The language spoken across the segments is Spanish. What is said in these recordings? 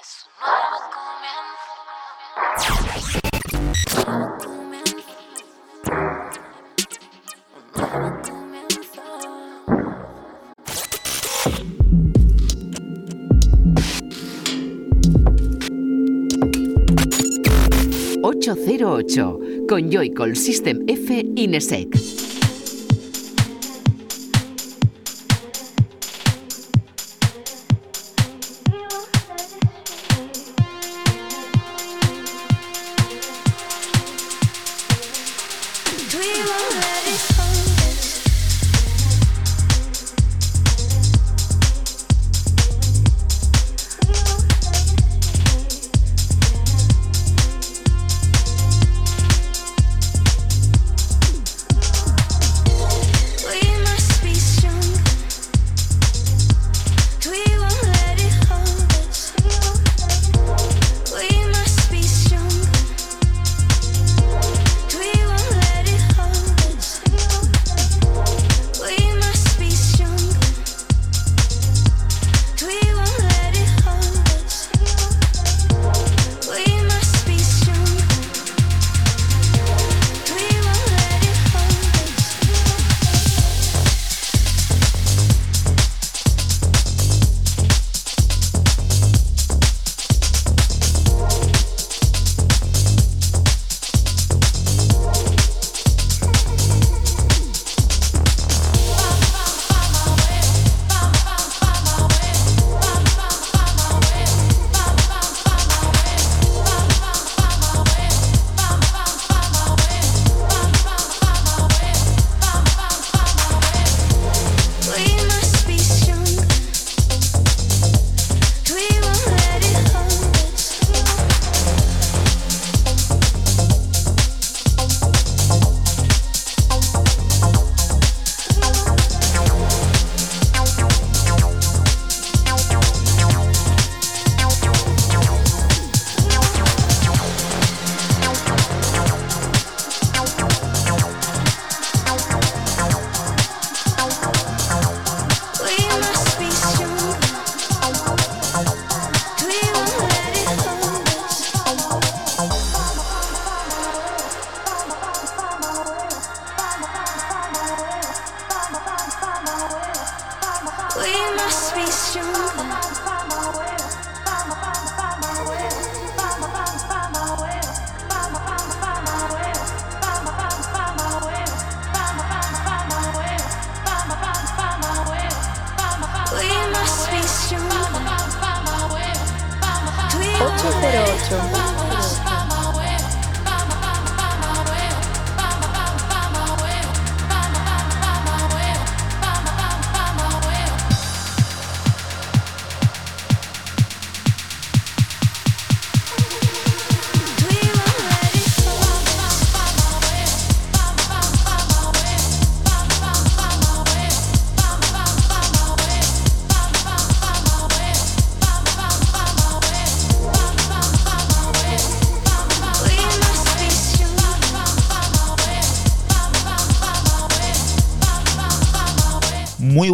Es un nuevo comienzo. 808 con Joycall System F Inesec.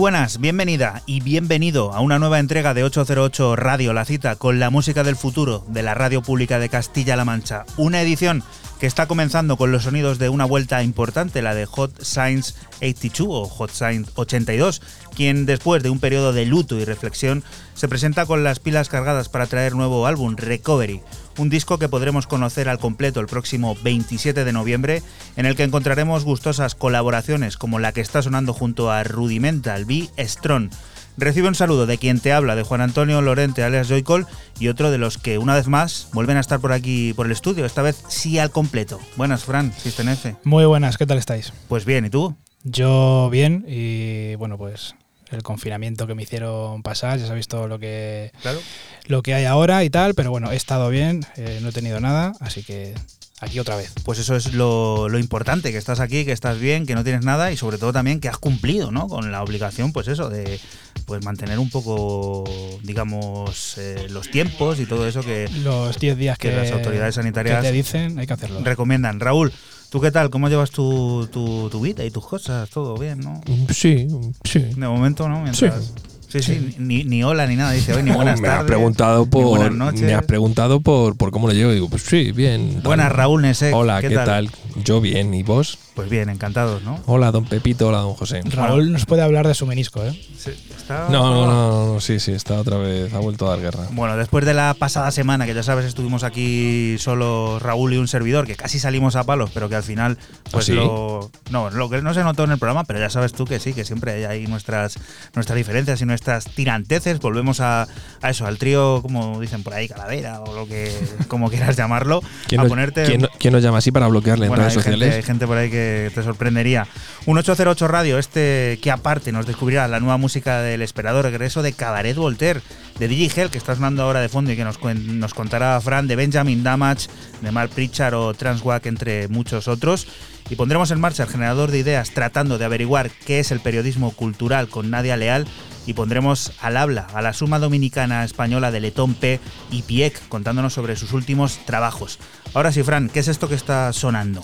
Buenas, bienvenida y bienvenido a una nueva entrega de 808 Radio, la cita con la música del futuro de la radio pública de Castilla-La Mancha. Una edición que está comenzando con los sonidos de una vuelta importante, la de Hot Science 82 o Hot Science 82, quien después de un periodo de luto y reflexión se presenta con las pilas cargadas para traer nuevo álbum, Recovery, un disco que podremos conocer al completo el próximo 27 de noviembre, en el que encontraremos gustosas colaboraciones como la que está sonando junto a Rudimental, B. Strong. Recibe un saludo de quien te habla, de Juan Antonio Lorente, alias Joycol, y otro de los que una vez más vuelven a estar por aquí, por el estudio, esta vez sí al completo. Buenas, Fran, System F. Muy buenas, ¿qué tal estáis? Pues bien, ¿y tú? Yo bien y bueno, pues el confinamiento que me hicieron pasar, ya sabéis todo lo que, Claro. lo que hay ahora y tal, pero bueno, he estado bien, eh, no he tenido nada, así que aquí otra vez. Pues eso es lo, lo importante, que estás aquí, que estás bien, que no tienes nada y sobre todo también que has cumplido, ¿no? Con la obligación, pues eso, de pues mantener un poco, digamos, eh, los tiempos y todo eso que Los 10 días que que, las autoridades sanitarias que te dicen, hay que hacerlo. recomiendan. Raúl, ¿tú qué tal? ¿Cómo llevas tu, tu, tu vida y tus cosas? ¿Todo bien, no? Sí, sí. De momento, ¿no? Mientras... Sí, sí, Ni, ni hola ni nada, dice hoy, ni buenas me tardes. has preguntado por buenas noches. me has preguntado por, por cómo lo llevo. Digo, pues sí, bien. tal. Buenas, Raúl Nesek. Hola, ¿qué, tal? Yo bien, ¿y vos? Pues bien, encantados, ¿no? Hola, don Pepito, hola, don José. Raúl nos puede hablar de su menisco, ¿eh? Sí, está- No, no, no, no, sí, sí, está otra vez, ha vuelto a dar guerra. Bueno, después de la pasada semana, que ya sabes, estuvimos aquí solo Raúl y un servidor, que casi salimos a palos, pero que al final, pues ¿Ah, sí? lo. No, lo que no se notó en el programa, pero ya sabes tú que sí, que siempre hay ahí nuestras, nuestras diferencias y nuestras tiranteces. Volvemos a, a eso, al trío, como dicen por ahí, calavera o lo que, como quieras llamarlo, ¿Quién, a nos, ponerte. quién no- quién nos llama así para bloquearle en gente, hay gente por ahí que te sorprendería. Un 808 Radio, este que aparte nos descubrirá la nueva música del esperado regreso de Cabaret Voltaire, de DJ Hell, que está sonando ahora de fondo y que nos, nos contará Fran, de Benjamin Damage, de Mark Pritchard o Transwack, entre muchos otros. Y pondremos en marcha el generador de ideas tratando de averiguar qué es el periodismo cultural con Nadia Leal. Y pondremos al habla a la suma dominicana española de Letón P y Piec contándonos sobre sus últimos trabajos. Ahora sí, Fran, ¿qué es esto que está sonando?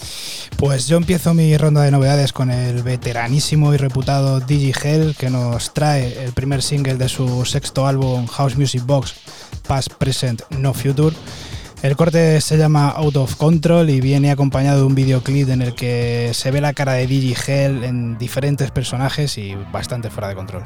Pues yo empiezo mi ronda de novedades con el veteranísimo y reputado Digi Hell que nos trae el primer single de su sexto álbum House Music Box Past, Present, No Future. El corte se llama Out of Control y viene acompañado de un videoclip en el que se ve la cara de Digi Hell en diferentes personajes y bastante fuera de control.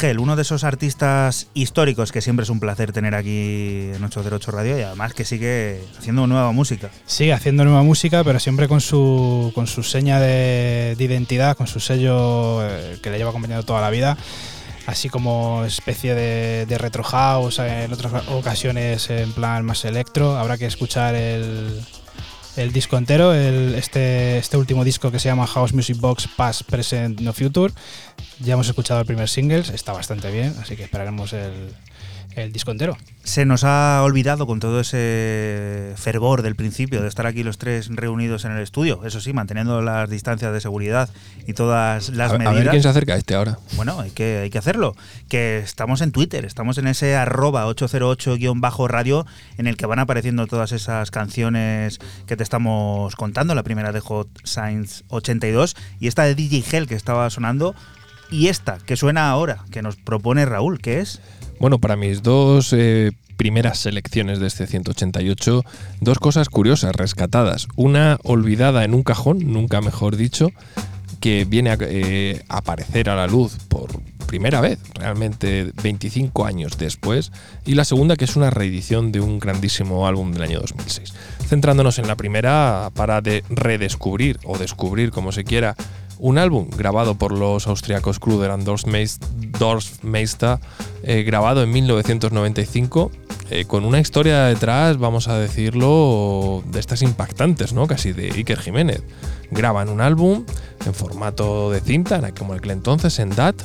Uno de esos artistas históricos que siempre es un placer tener aquí en 808 Radio y además que sigue haciendo nueva música. Sigue haciendo nueva música, pero siempre con su, con su seña de, de identidad, con su sello eh, que le lleva acompañando toda la vida. Así como especie de, de retro house, en otras ocasiones en plan más electro. Habrá que escuchar el, el disco entero, el- este, este último disco que se llama House Music Box Past, Present, No Future. Ya hemos escuchado el primer single, está bastante bien, así que esperaremos el, el disco entero. Se nos ha olvidado con todo ese fervor del principio de estar aquí los tres reunidos en el estudio, eso sí, manteniendo las distancias de seguridad y todas las a, ver- a medidas. ver quién se acerca a este ahora. Bueno, hay que, hay que hacerlo. Que estamos en Twitter, estamos en ese arroba 808-radio en el que van apareciendo todas esas canciones que te estamos contando. La primera de Hot Science 82 y esta de DJ Hell que estaba sonando. Y esta, que suena ahora, que nos propone Raúl, que es... Bueno, para mis dos eh, primeras selecciones de este 188, dos cosas curiosas, rescatadas. Una olvidada en un cajón, nunca mejor dicho, que viene a eh, aparecer a la luz por primera vez, realmente 25 años después, y la segunda que es una reedición de un grandísimo álbum del año 2006. Centrándonos en la primera, para de redescubrir o descubrir, como se quiera, un álbum grabado por los austriacos Kruder and Dorfmeister, eh, grabado en 1995, eh, con una historia detrás, vamos a decirlo, de estas impactantes, ¿no? Casi de Iker Jiménez. Graban un álbum en formato de cinta, como aquel entonces, en DAT,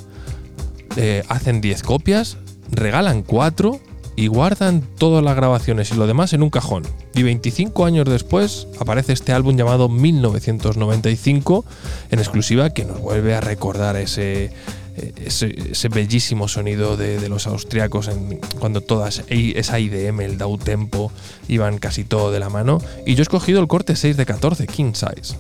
eh, hacen 10 copias, regalan 4 y guardan todas las grabaciones y lo demás en un cajón. Y 25 años después aparece este álbum llamado 1995 en exclusiva que nos vuelve a recordar ese, ese, bellísimo sonido de, los austriacos cuando todas esa IDM, el Dow Tempo, iban casi todo de la mano. Y yo he escogido el corte 6 de 14, King Size.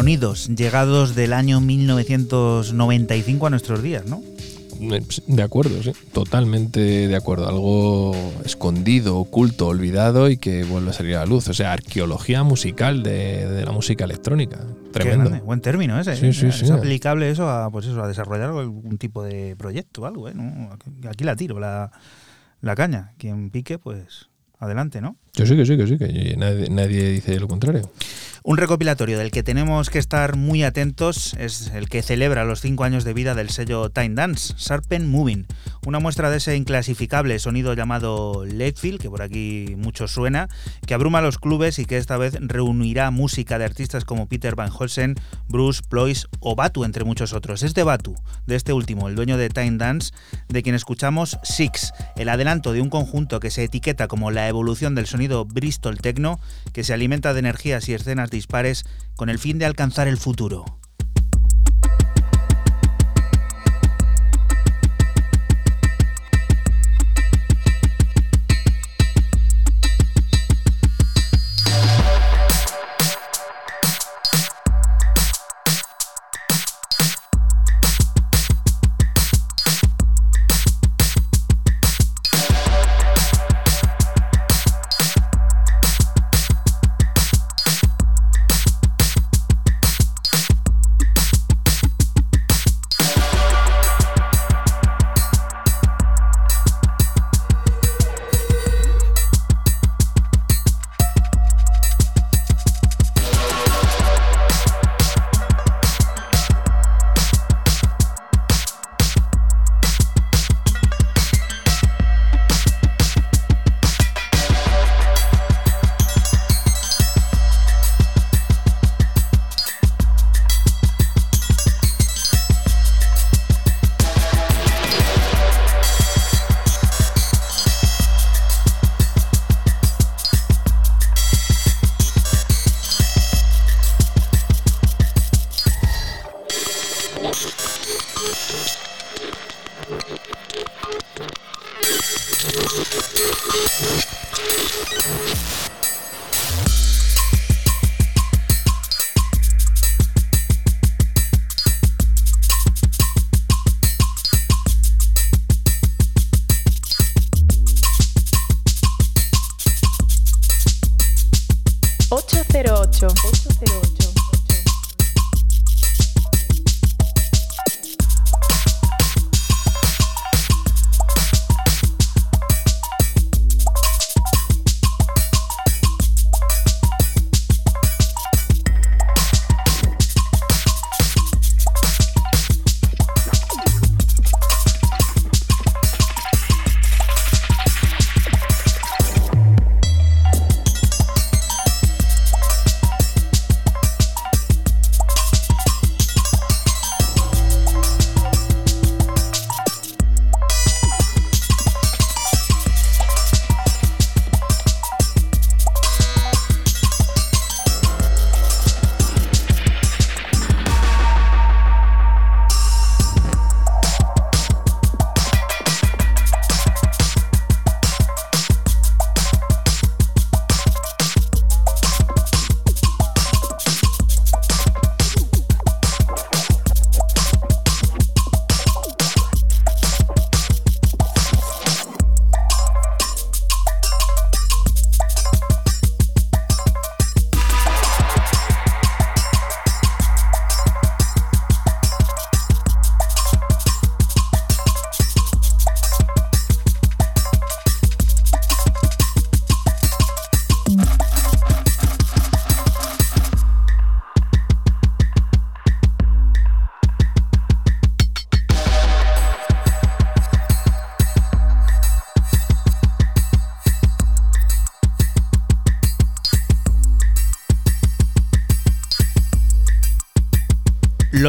Sonidos llegados del año 1995 a nuestros días, ¿no? Eh, De acuerdo, sí. Totalmente de acuerdo. Algo escondido, oculto, olvidado y que vuelve a salir a la luz. O sea, arqueología musical de, de la música electrónica. Tremendo. Buen término ese. Sí, sí, es sí. aplicable eso a, pues eso, a desarrollar algún tipo de proyecto o algo, ¿eh? ¿No? Aquí- Aquí la tiro, la, la caña. Quien pique, pues adelante, ¿no? Yo sí que sí, que sí, que nadie, nadie dice lo contrario. Un recopilatorio del que tenemos que estar muy atentos es el que celebra los cinco años de vida del sello Time Dance, Sharpen Moving, una muestra de ese inclasificable sonido llamado Leadfield, que por aquí mucho suena, que abruma los clubes y que esta vez reunirá música de artistas como Peter Van Holsen, Bruce, Ploys o Batu, entre muchos otros. Es de Batu, de este último, el dueño de Time Dance, de quien escuchamos Six, el adelanto de un conjunto que se etiqueta como la evolución del sonido Bristol Techno, que se alimenta de energías y escenas dispares con el fin de alcanzar el futuro.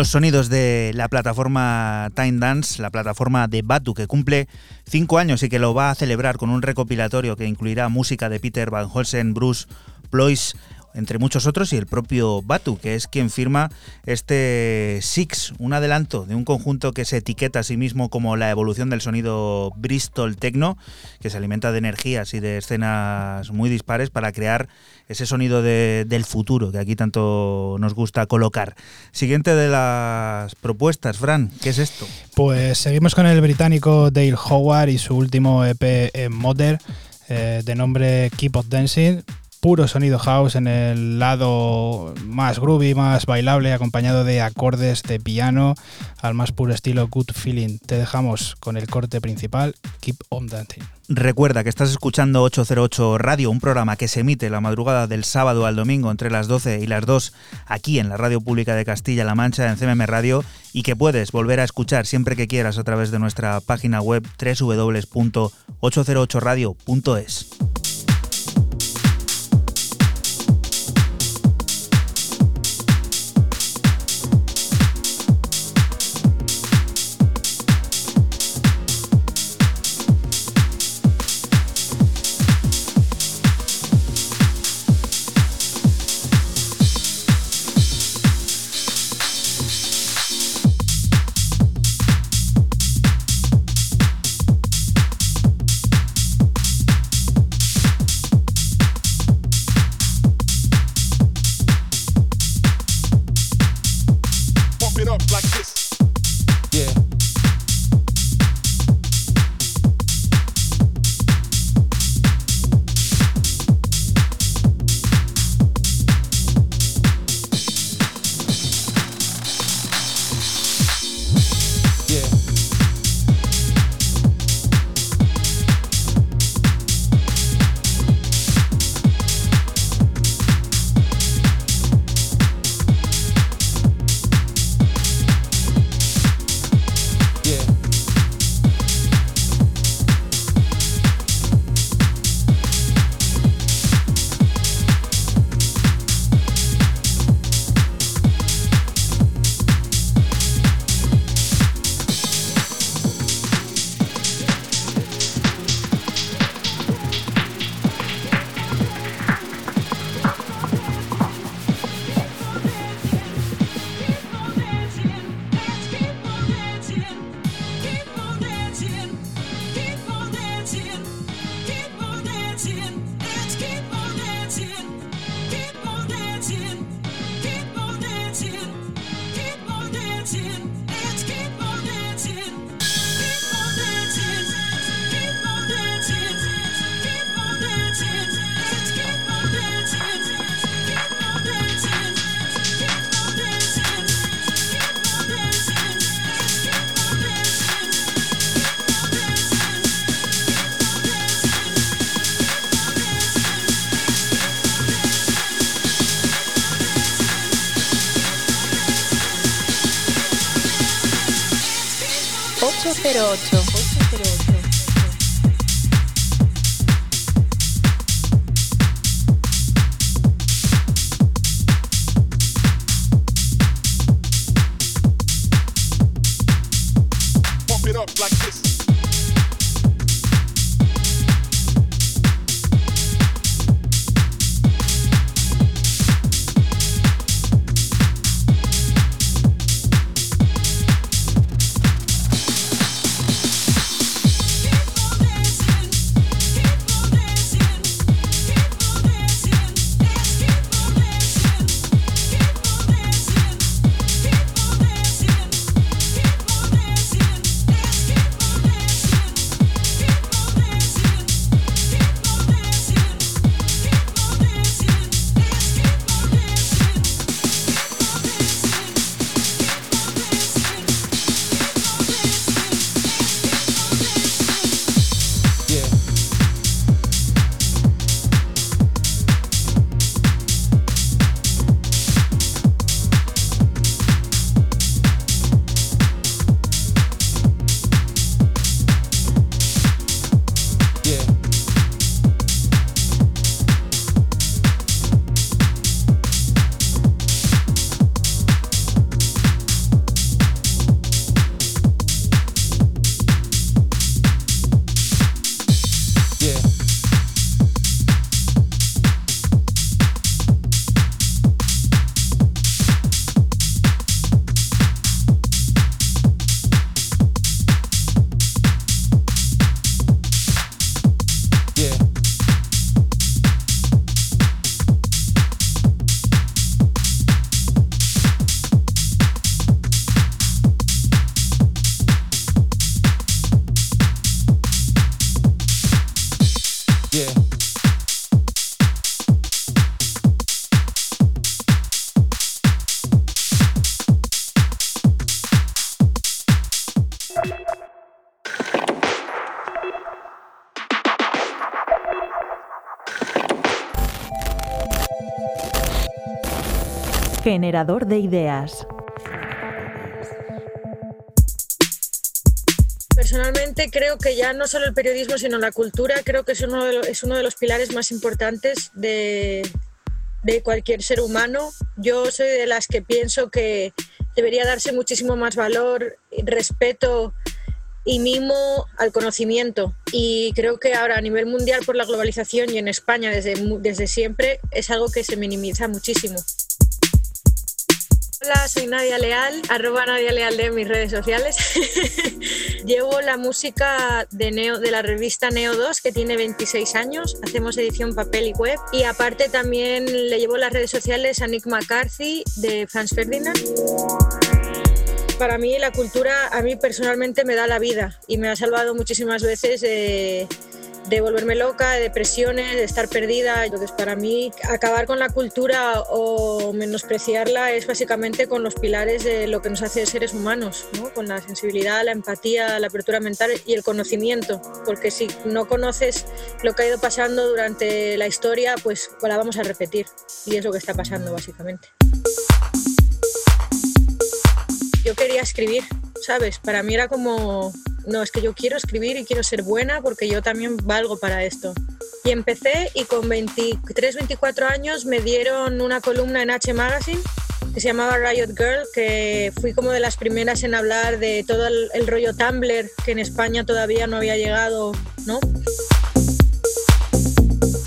Sonidos de la plataforma Time Dance, la plataforma de Batu, que cumple cinco años y que lo va a celebrar con un recopilatorio que incluirá música de Peter Van Holsen, Bruce Ploys, entre muchos otros, y el propio Batu, que es quien firma este Six, un adelanto de un conjunto que se etiqueta a sí mismo como la evolución del sonido Bristol Techno, que se alimenta de energías y de escenas muy dispares para crear ese sonido de- del futuro que aquí tanto nos gusta colocar. Siguiente de las propuestas, Fran, ¿qué es esto? Pues seguimos con el británico Dale Howard y su último EP en Mother, eh, de nombre Keep of Dancing. Puro sonido house en el lado más groovy, más bailable, acompañado de acordes de piano al más puro estilo Good Feeling. Te dejamos con el corte principal, Keep On Dancing. Recuerda que estás escuchando 808 Radio, un programa que se emite la madrugada del sábado al domingo entre las 12 y las 2 aquí en la Radio Pública de Castilla-La Mancha en CMM Radio y que puedes volver a escuchar siempre que quieras a través de nuestra página web www.808radio.es. Generador de ideas. Personalmente creo que ya no solo el periodismo, sino la cultura, creo que es uno de, lo- es uno de los pilares más importantes de, de cualquier ser humano. Yo soy de las que pienso que debería darse muchísimo más valor, respeto y mimo al conocimiento. Y creo que ahora a nivel mundial por la globalización y en España desde, desde siempre es algo que se minimiza muchísimo. Hola, soy Nadia Leal, arroba Nadia Leal de mis redes sociales. Llevo la música de, Neo, de la revista Neo 2, que tiene 26 años. Hacemos edición papel y web. Y aparte también le llevo las redes sociales a Nick McCarthy de Franz Ferdinand. Para mí la cultura, a mí personalmente me da la vida y me ha salvado muchísimas veces de, de volverme loca, de depresiones, de estar perdida. Entonces, para mí, acabar con la cultura o menospreciarla es básicamente con los pilares de lo que nos hace seres humanos, ¿no? con la sensibilidad, la empatía, la apertura mental y el conocimiento. Porque si no conoces lo que ha ido pasando durante la historia, pues la vamos a repetir. Y es lo que está pasando, básicamente. Yo quería escribir, ¿sabes? Para mí era como, no, es que yo quiero escribir y quiero ser buena porque yo también valgo para esto. Y empecé y con 23, 24 años me dieron una columna en H Magazine que se llamaba Riot Girl, que fui como de las primeras en hablar de todo el, rollo Tumblr, que en España todavía no había llegado, ¿no?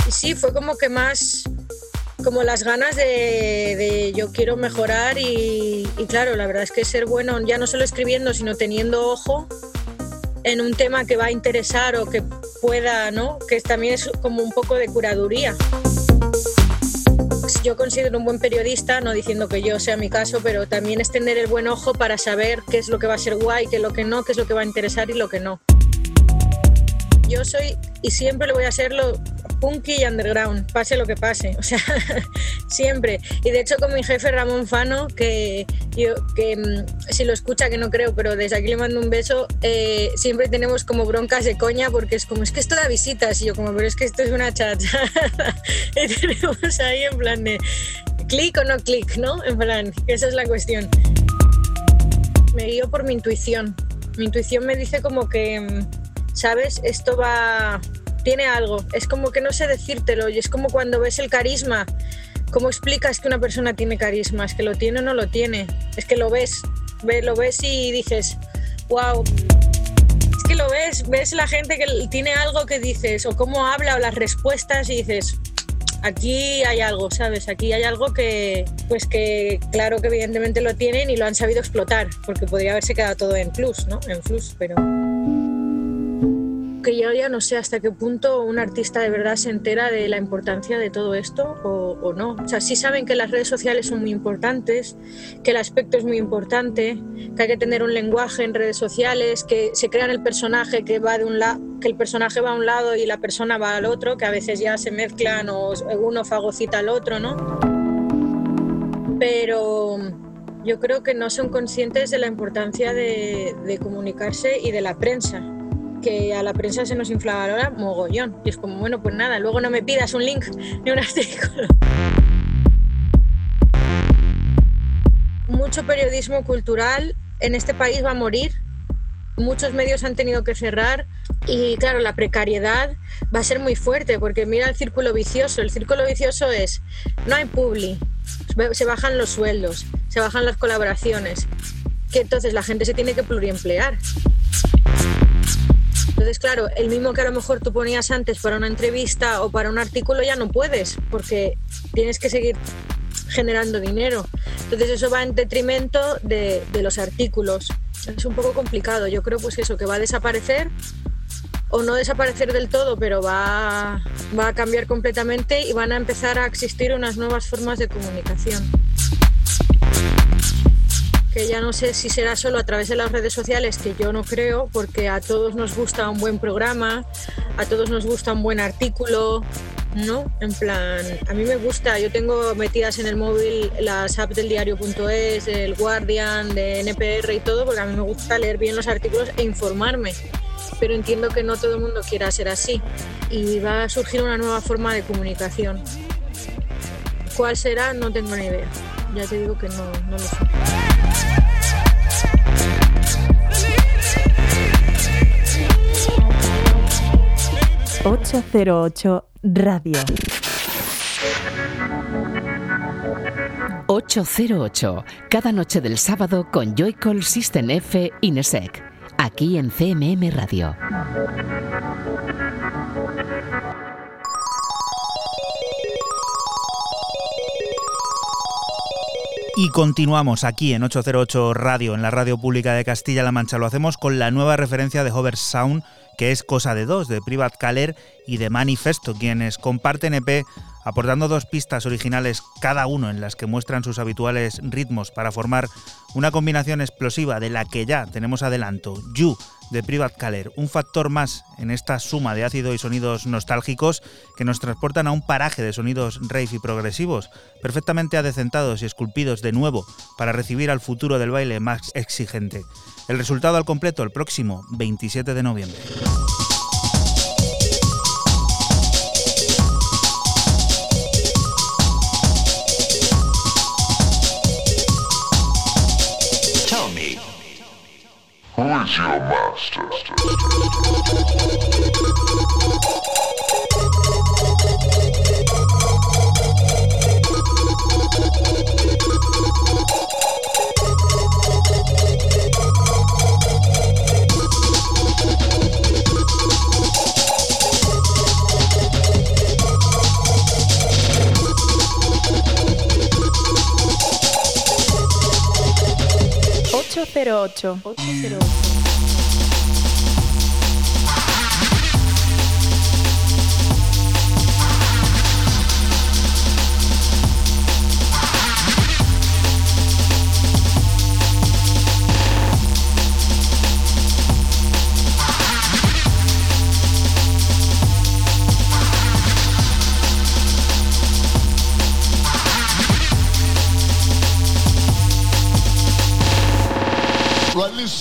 Y sí, fue como que más como las ganas de, de yo quiero mejorar y, y claro, la verdad es que ser bueno ya no solo escribiendo, sino teniendo ojo en un tema que va a interesar o que pueda, ¿no? Que también es como un poco de curaduría. Yo considero un buen periodista, no diciendo que yo sea mi caso, pero también es tener el buen ojo para saber qué es lo que va a ser guay, qué es lo que no, qué es lo que va a interesar y lo que no. Yo soy y siempre lo voy a ser lo punky y underground, pase lo que pase, o sea, siempre. Y de hecho con mi jefe Ramón Fano, que que mm, si lo escucha que no creo, pero desde aquí le mando un beso, eh, siempre tenemos como broncas de coña porque es como, es que esto da visitas y yo como, pero es que esto es una chacha. y tenemos ahí en plan de clic o no clic, ¿no? En plan, esa es la cuestión. Me guío por mi intuición. Mi intuición me dice como que, mm, ¿sabes? Esto va tiene algo. Es como que no sé decírtelo y es como cuando ves el carisma. ¿Cómo explicas que una persona tiene carisma? ¿Es que lo tiene o no lo tiene? Es que lo ves, ve, lo ves y dices, wow. Es que lo ves, ves la gente que tiene algo que dices, o cómo habla, o las respuestas y dices, aquí hay algo, ¿sabes? Aquí hay algo que, pues que claro que evidentemente lo tienen y lo han sabido explotar, porque podría haberse quedado todo en plus, ¿no? En flus, pero que yo ya no sé hasta qué punto un artista de verdad se entera de la importancia de todo esto o, o, no. O sea, sí saben que las redes sociales son muy importantes, que el aspecto es muy importante, que hay que tener un lenguaje en redes sociales, que se crean el personaje que va de un lado, que el personaje va a un lado y la persona va al otro, que a veces ya se mezclan o uno fagocita al otro, ¿no? Pero yo creo que no son conscientes de la importancia de, de comunicarse y de la prensa que a la prensa se nos inflaba ahora mogollón. Y es como, bueno, pues nada, luego no me pidas un link ni un artículo. Mucho periodismo cultural en este país va a morir. Muchos medios han tenido que cerrar y claro, la precariedad va a ser muy fuerte porque mira el círculo vicioso. El círculo vicioso es, no hay publi, se bajan los sueldos, se bajan las colaboraciones, que entonces la gente se tiene que pluriemplear. Entonces, claro, el mismo que a lo mejor tú ponías antes para una entrevista o para un artículo ya no puedes, porque tienes que seguir generando dinero. Entonces eso va en detrimento de, los artículos. Es un poco complicado. Yo creo pues eso, que va a desaparecer o no desaparecer del todo, pero va, va a cambiar completamente y van a empezar a existir unas nuevas formas de comunicación que ya no sé si será solo a través de las redes sociales, que yo no creo, porque a todos nos gusta un buen programa, a todos nos gusta un buen artículo, ¿no? En plan, a mí me gusta, yo tengo metidas en el móvil las apps del diario.es, del Guardian, de NPR y todo, porque a mí me gusta leer bien los artículos e informarme. Pero entiendo que no todo el mundo quiera ser así y va a surgir una nueva forma de comunicación. ¿Cuál será? No tengo ni idea. Ya te digo que no, no lo sé. 808 Radio. 808, cada noche del sábado con Joycall System F Inesec, aquí en CMM Radio. Y continuamos aquí en 808 Radio, en la radio pública de Castilla-La Mancha. Lo hacemos con la nueva referencia de Hover Sound, que es Cosa de Dos, de Private Caller y de Manifesto, quienes comparten EP aportando dos pistas originales cada uno en las que muestran sus habituales ritmos para formar una combinación explosiva de la que ya tenemos adelanto, You de Private Caller, un factor más en esta suma de ácido y sonidos nostálgicos que nos transportan a un paraje de sonidos rave y progresivos, perfectamente adecentados y esculpidos de nuevo para recibir al futuro del baile más exigente. El resultado al completo el próximo 27 de noviembre. Who is your master? 808. 808.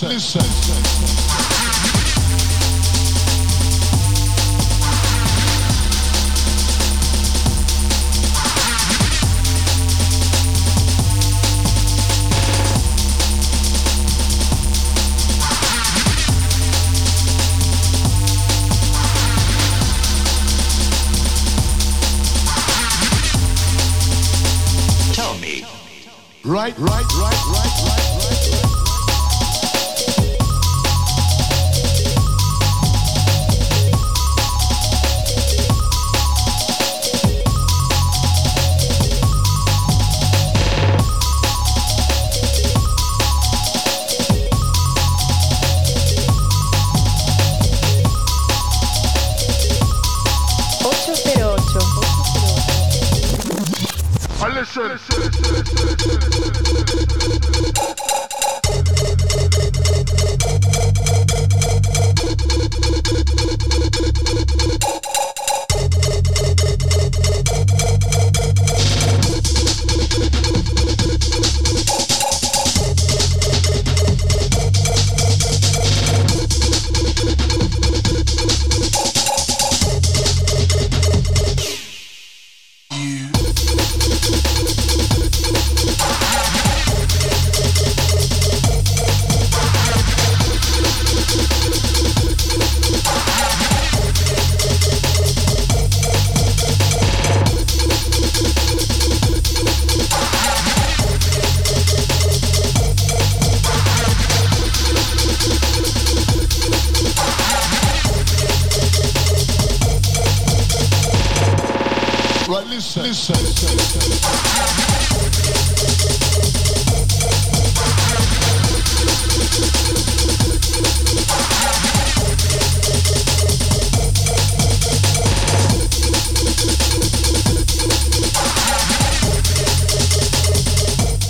Listen, listen. Tell me, Right, right, right, right, right, right, right.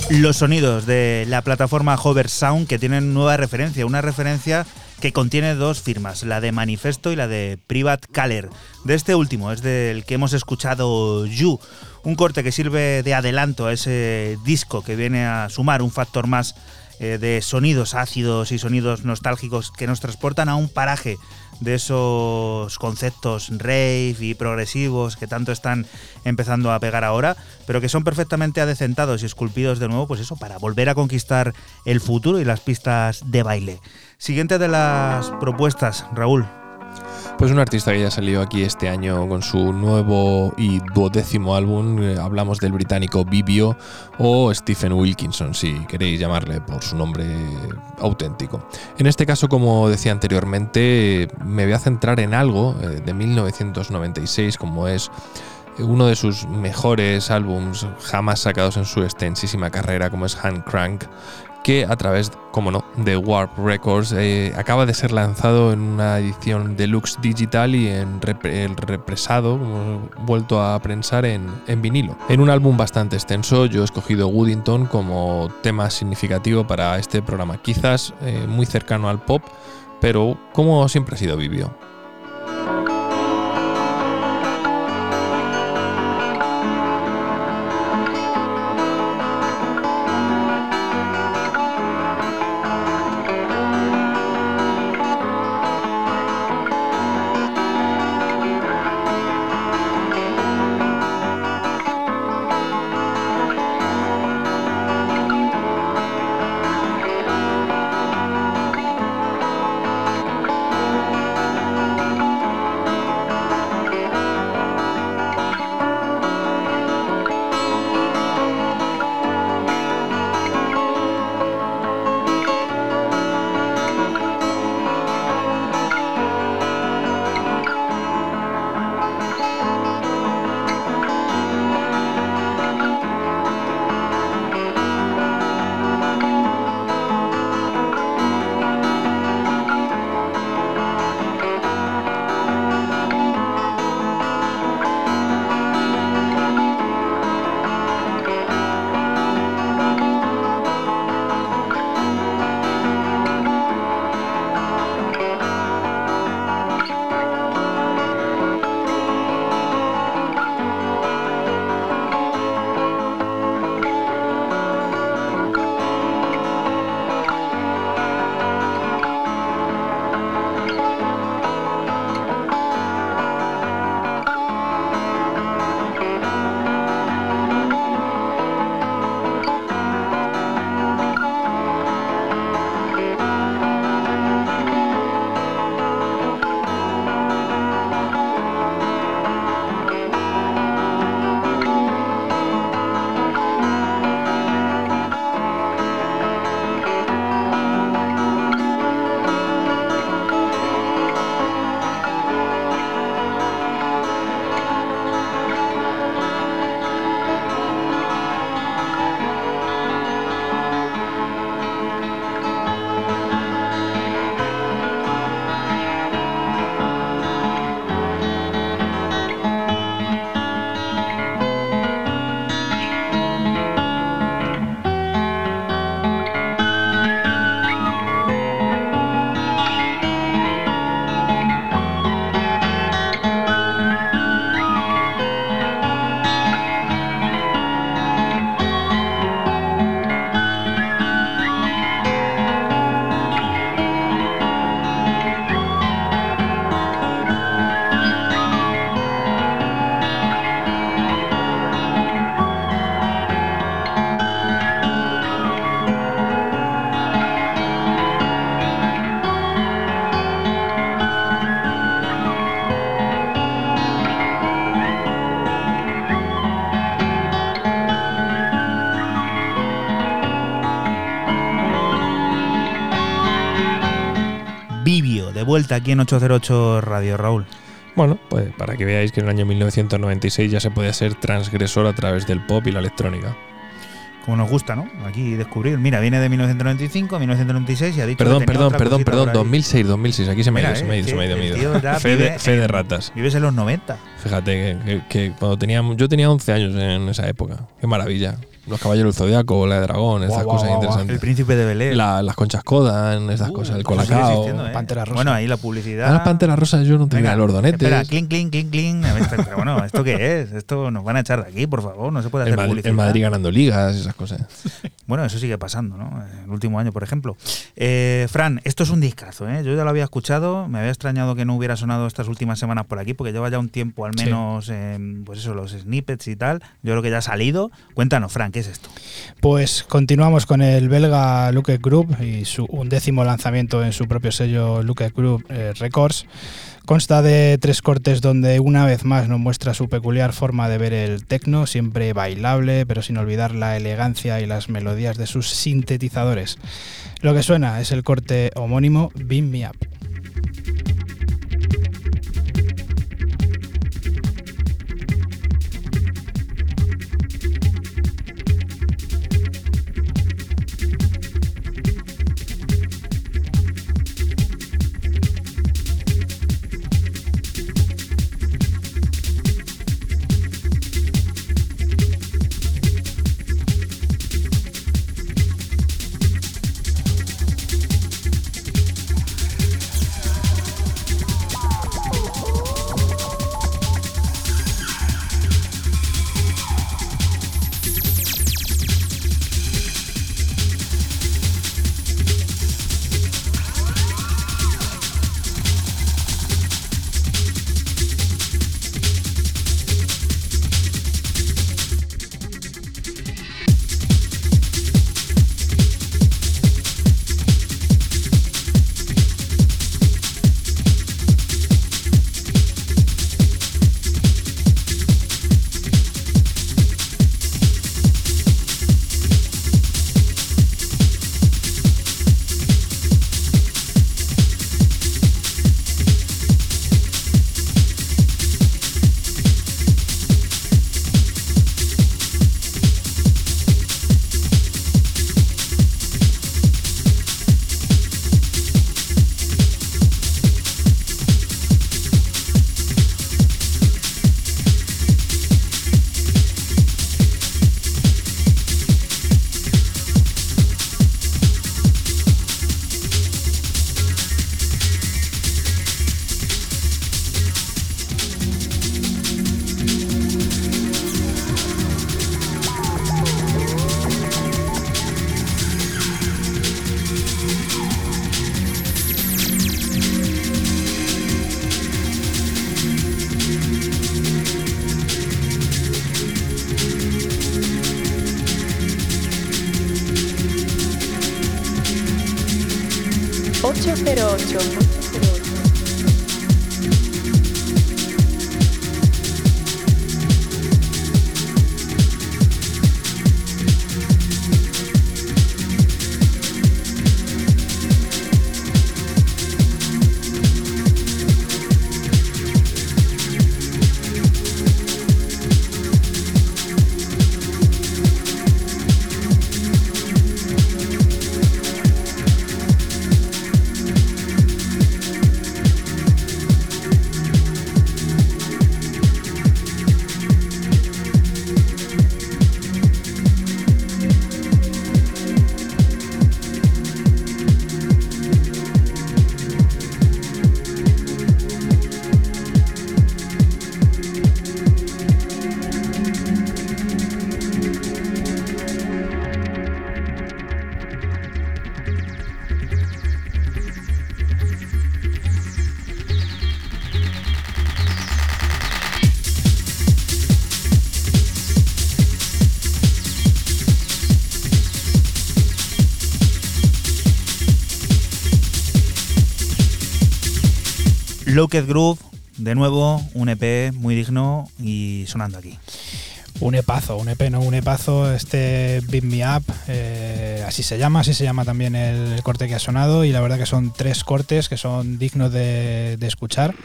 Los sonidos de la plataforma Hover Sound que tienen nueva referencia, una referencia que contiene dos firmas, la de Manifesto y la de Private Caller. De este último es del que hemos escuchado You, un corte que sirve de adelanto a ese disco que viene a sumar un factor más eh, de sonidos ácidos y sonidos nostálgicos que nos transportan a un paraje de esos conceptos rave y progresivos que tanto están empezando a pegar ahora, pero que son perfectamente adecentados y esculpidos de nuevo, pues eso, para volver a conquistar el futuro y las pistas de baile. Siguiente de las propuestas, Raúl. Pues un artista que ya salió aquí este año con su nuevo y duodécimo álbum, eh, hablamos del británico Bibio o Stephen Wilkinson, si queréis llamarle por su nombre auténtico. En este caso, como decía anteriormente, me voy a centrar en algo eh, de 1996, como es uno de sus mejores álbums jamás sacados en su extensísima carrera, como es Hand Crank, que a través, como no, de Warp Records eh, acaba de ser lanzado en una edición deluxe digital y en repre- el represado, vuelto a prensar en, en vinilo. En un álbum bastante extenso, yo he escogido Woodington como tema significativo para este programa, quizás eh, muy cercano al pop, pero como siempre ha sido Vivio. Vuelta aquí en 808 Radio, Raúl. Bueno, pues para que veáis que en el año 1996 ya se podía ser transgresor a través del pop y la electrónica. Como nos gusta, ¿no? Aquí descubrir. Mira, viene de 1995, 1996 y ha dicho Perdón, que tenía perdón, otra perdón, perdón, por ahí. 2006, 2006, aquí se me ha ido, se me ha eh, ido, se me ha ido, me Fe, de, vive fe de en- ratas. Vives en los 90. Fíjate que, que- que cuando tenía, yo tenía 11 años en esa época. Qué maravilla. Los caballeros del zodiaco, la de dragón, guau, cosas interesantes. El príncipe de Belén. La- las conchas Kodan, esas cosas, el colacao. ¿eh? Pantera rosa. Bueno, ahí la publicidad. Ah, las panteras rosas yo no tenía Venga, los donetes. Espera, clink, clink, clink, clink. A ver, Pero bueno, ¿esto qué es? Esto nos van a echar de aquí, por favor. No se puede el, hacer Madrid, publicidad. el Madrid ganando ligas, esas cosas. Bueno, eso sigue pasando, ¿no? El último año, por ejemplo. Eh, Fran, esto es un discazo, ¿eh? Yo ya lo había escuchado, me había extrañado que no hubiera sonado estas últimas semanas por aquí, porque lleva ya un tiempo, al Sí. menos, en, pues eso, los snippets y tal. Yo creo que ya ha salido. Cuéntanos, Fran, ¿qué es esto? Pues continuamos con el belga Luke Group y su undécimo lanzamiento en su propio sello Luke Group eh, Records. Consta de tres cortes donde una vez más nos muestra su peculiar forma de ver el techno, siempre bailable, pero sin olvidar la elegancia y las melodías de sus sintetizadores. Lo que suena es el corte homónimo Beam Me Up. Locked Groove, de nuevo, un EP muy digno y sonando aquí. Un epazo, un EP, no un epazo, este Beat Me Up, eh, así se llama, así se llama también el corte que ha sonado y la verdad que son tres cortes que son dignos de, de escuchar.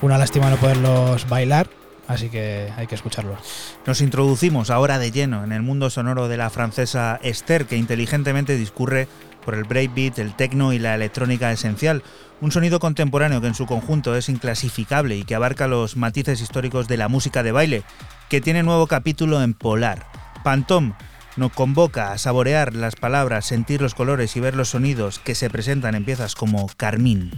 Una lástima no poderlos bailar, así que hay que escucharlos. Nos introducimos ahora de lleno en el mundo sonoro de la francesa Esther, que inteligentemente discurre por el breakbeat, el techno y la electrónica esencial. Un sonido contemporáneo que en su conjunto es inclasificable y que abarca los matices históricos de la música de baile, que tiene nuevo capítulo en Polar. Pantom nos convoca a saborear las palabras, sentir los colores y ver los sonidos que se presentan en piezas como Carmín.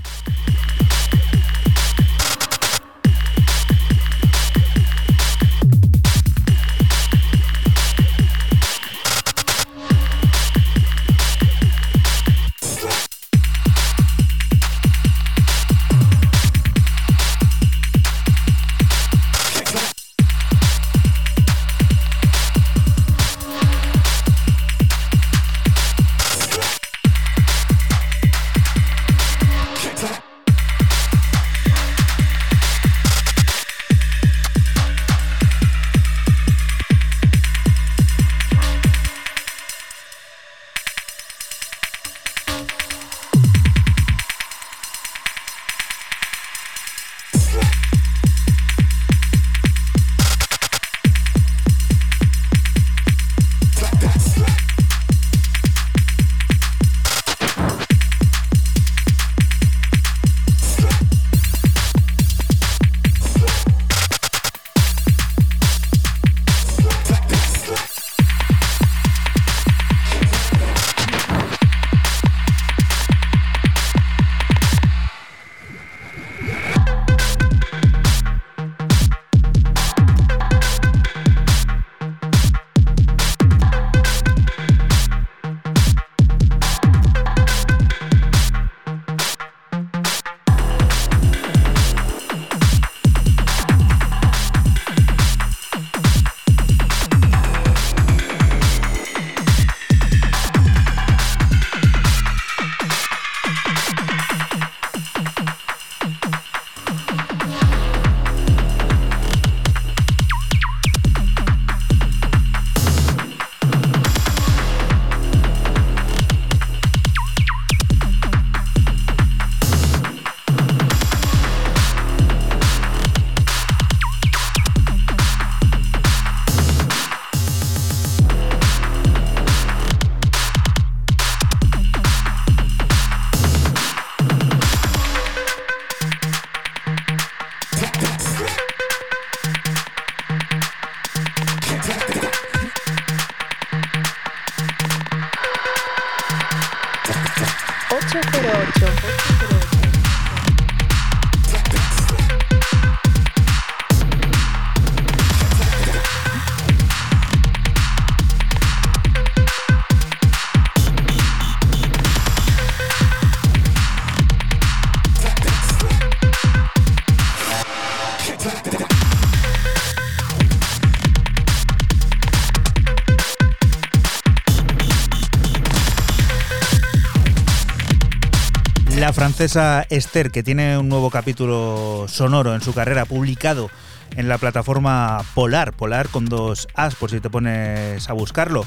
Francesa Esther, que tiene un nuevo capítulo sonoro en su carrera publicado en la plataforma Polar, Polar con dos As por si te pones a buscarlo.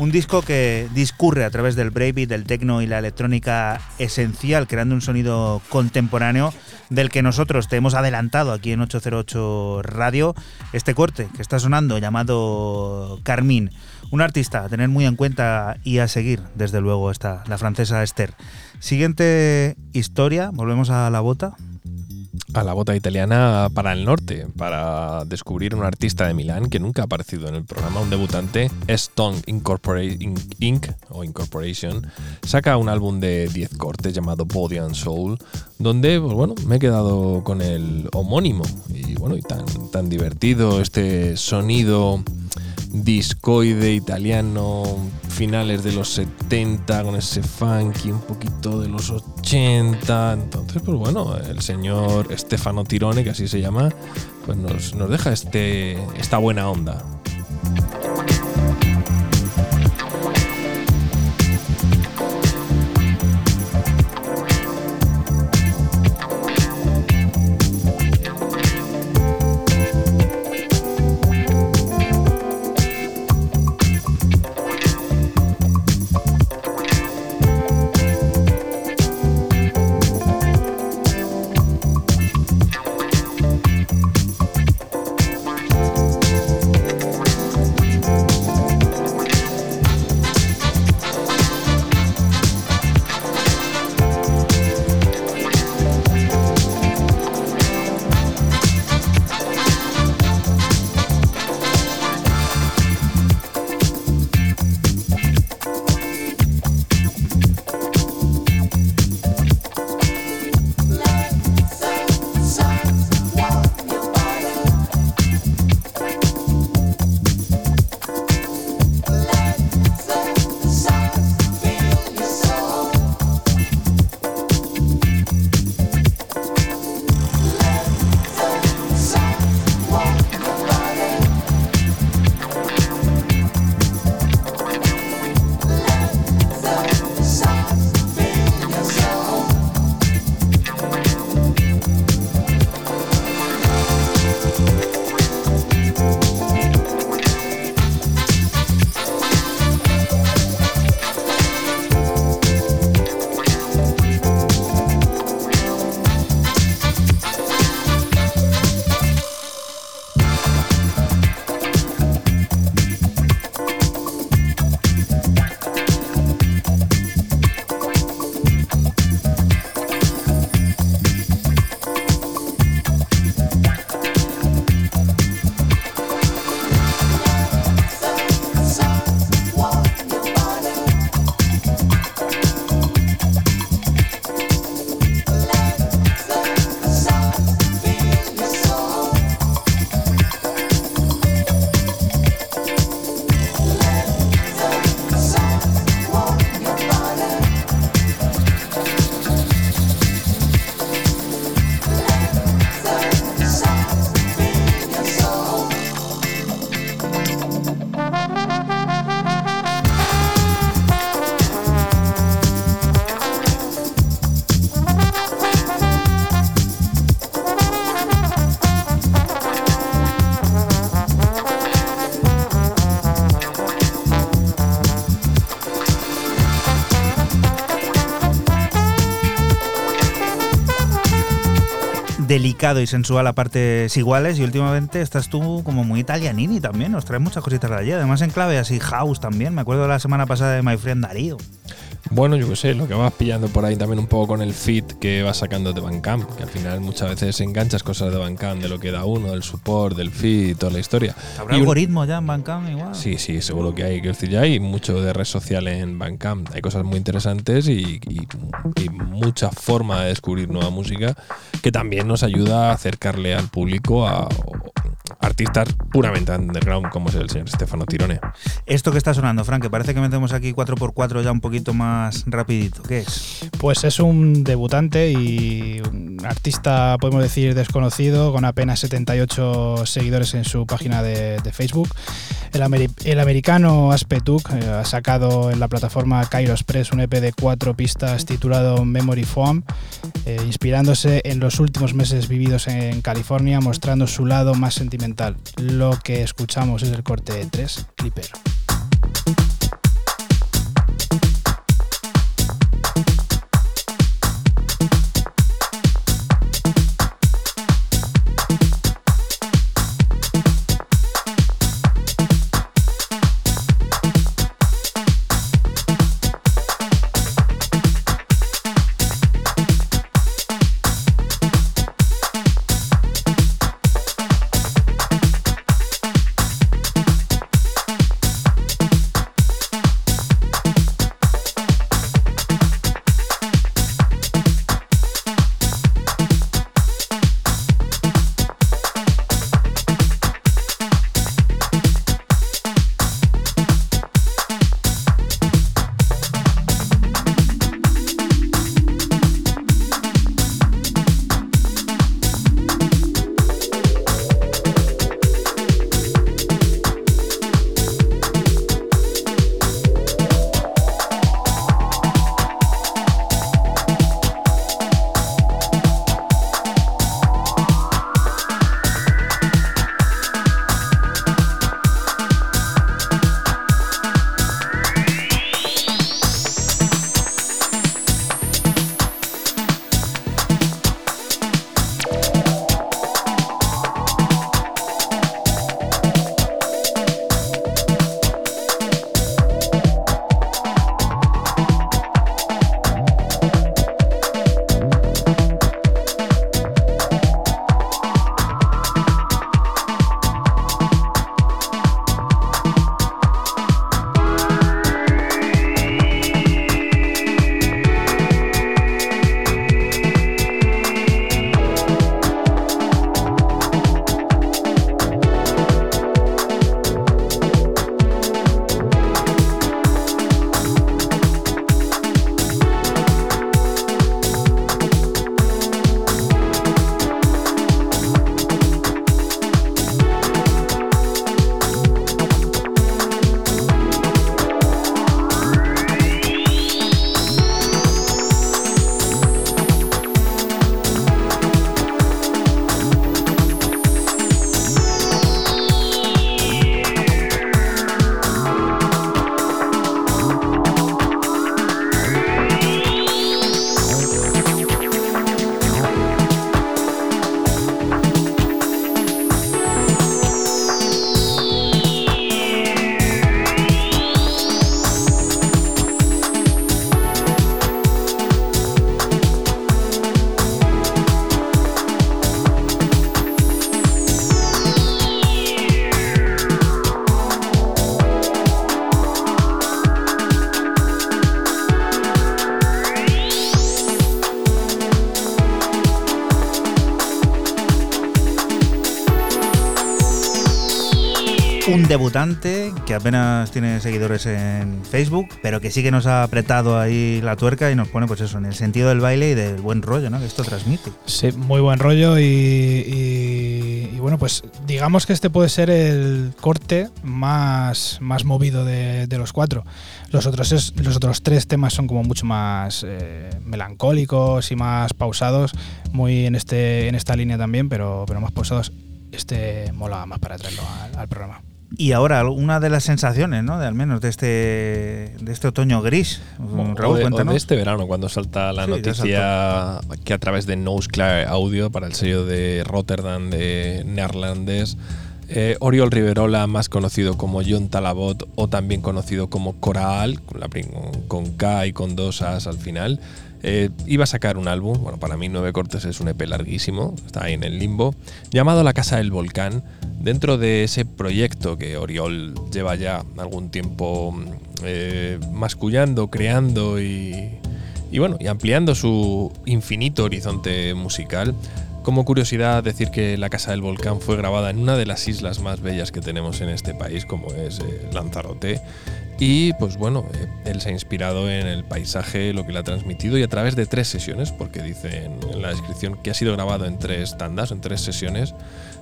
Un disco que discurre a través del breakbeat, del techno y la electrónica esencial, creando un sonido contemporáneo del que nosotros te hemos adelantado aquí en 808 Radio. Este corte que está sonando llamado Carmín. Un artista a tener muy en cuenta y a seguir, desde luego, está la francesa Esther. Siguiente historia, volvemos a la bota. A la bota italiana para el norte, para descubrir un artista de Milán que nunca ha aparecido en el programa, un debutante, Stone Incorpora- In- Inc. o Incorporation, saca un álbum de 10 cortes llamado Body and Soul, donde, pues bueno, me he quedado con el homónimo y bueno, y tan, tan divertido este sonido discoide italiano, finales de los 70, con ese funky un poquito de los 80. Entonces, pues bueno, el señor Stefano Tirone, que así se llama, pues nos, nos deja este, esta buena onda. Delicado y sensual a partes iguales y últimamente estás tú como muy italianini también, nos traes muchas cositas de allí, además en clave así house también, me acuerdo la semana pasada de My Friend Darío. Bueno, yo qué sé, lo que vas pillando por ahí también un poco con el fit que vas sacando de Bandcamp, que al final muchas veces enganchas cosas de Bandcamp, de lo que da uno, del support, del feed, toda la historia. ¿Habrá Y un- algoritmo ya en Bandcamp igual? Sí, sí, seguro que hay. Quiero decir, ya hay mucho de red social en Bandcamp. Hay cosas muy interesantes y, y- y mucha forma de descubrir nueva música que también nos ayuda a acercarle al público a artistas puramente underground como es el señor Stefano Tirone. Esto que está sonando, Frank, que parece que metemos aquí 4x4 ya un poquito más rapidito, ¿qué es? Pues es un debutante y un artista, podemos decir, desconocido, con apenas 78 seguidores en su página de, de Facebook. El, ameri- el americano Aspetuk eh, ha sacado en la plataforma Kairos Press un EP de cuatro pistas titulado Memory Foam, inspirándose en los últimos meses vividos en California, mostrando su lado más sentimental. Lo que escuchamos es el corte 3, Clipper. Debutante que apenas tiene seguidores en Facebook, pero que sí que nos ha apretado ahí la tuerca y nos pone, pues eso, en el sentido del baile y del buen rollo, ¿no? Que esto transmite. Sí, muy buen rollo y, bueno, pues digamos que este puede ser el corte más, más movido de, los cuatro. Los otros, es- los otros tres temas son como mucho más eh, melancólicos y más pausados, muy en, este, en esta línea también, pero, pero más pausados. Este mola más para traerlo al programa. Y ahora, una de las sensaciones, ¿no? De al menos de este, de este otoño gris. O Raúl, de, o cuéntanos. de este verano, cuando salta la Sí, noticia que a través de Nose Clear Audio, para el sello de Rotterdam de neerlandés, eh, Oriol Riverola, más conocido como John Talabot o también conocido como Coral, con, la prim- con K y con dos As al final, eh, iba a sacar un álbum, bueno, para mí Nueve Cortes es un EP larguísimo, está ahí en el limbo, llamado La Casa del Volcán, dentro de ese proyecto que Oriol lleva ya algún tiempo eh, mascullando, creando y, y bueno, y ampliando su infinito horizonte musical. Como curiosidad, decir que La Casa del Volcán fue grabada en una de las islas más bellas que tenemos en este país, como es eh, Lanzarote. Y pues bueno, eh, él se ha inspirado en el paisaje, lo que le ha transmitido y a través de tres sesiones, porque dice en, en la descripción que ha sido grabado en tres tandas, en tres sesiones,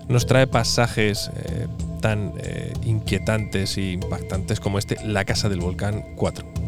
nos trae pasajes eh, tan eh, inquietantes e impactantes como este La Casa del Volcán 4.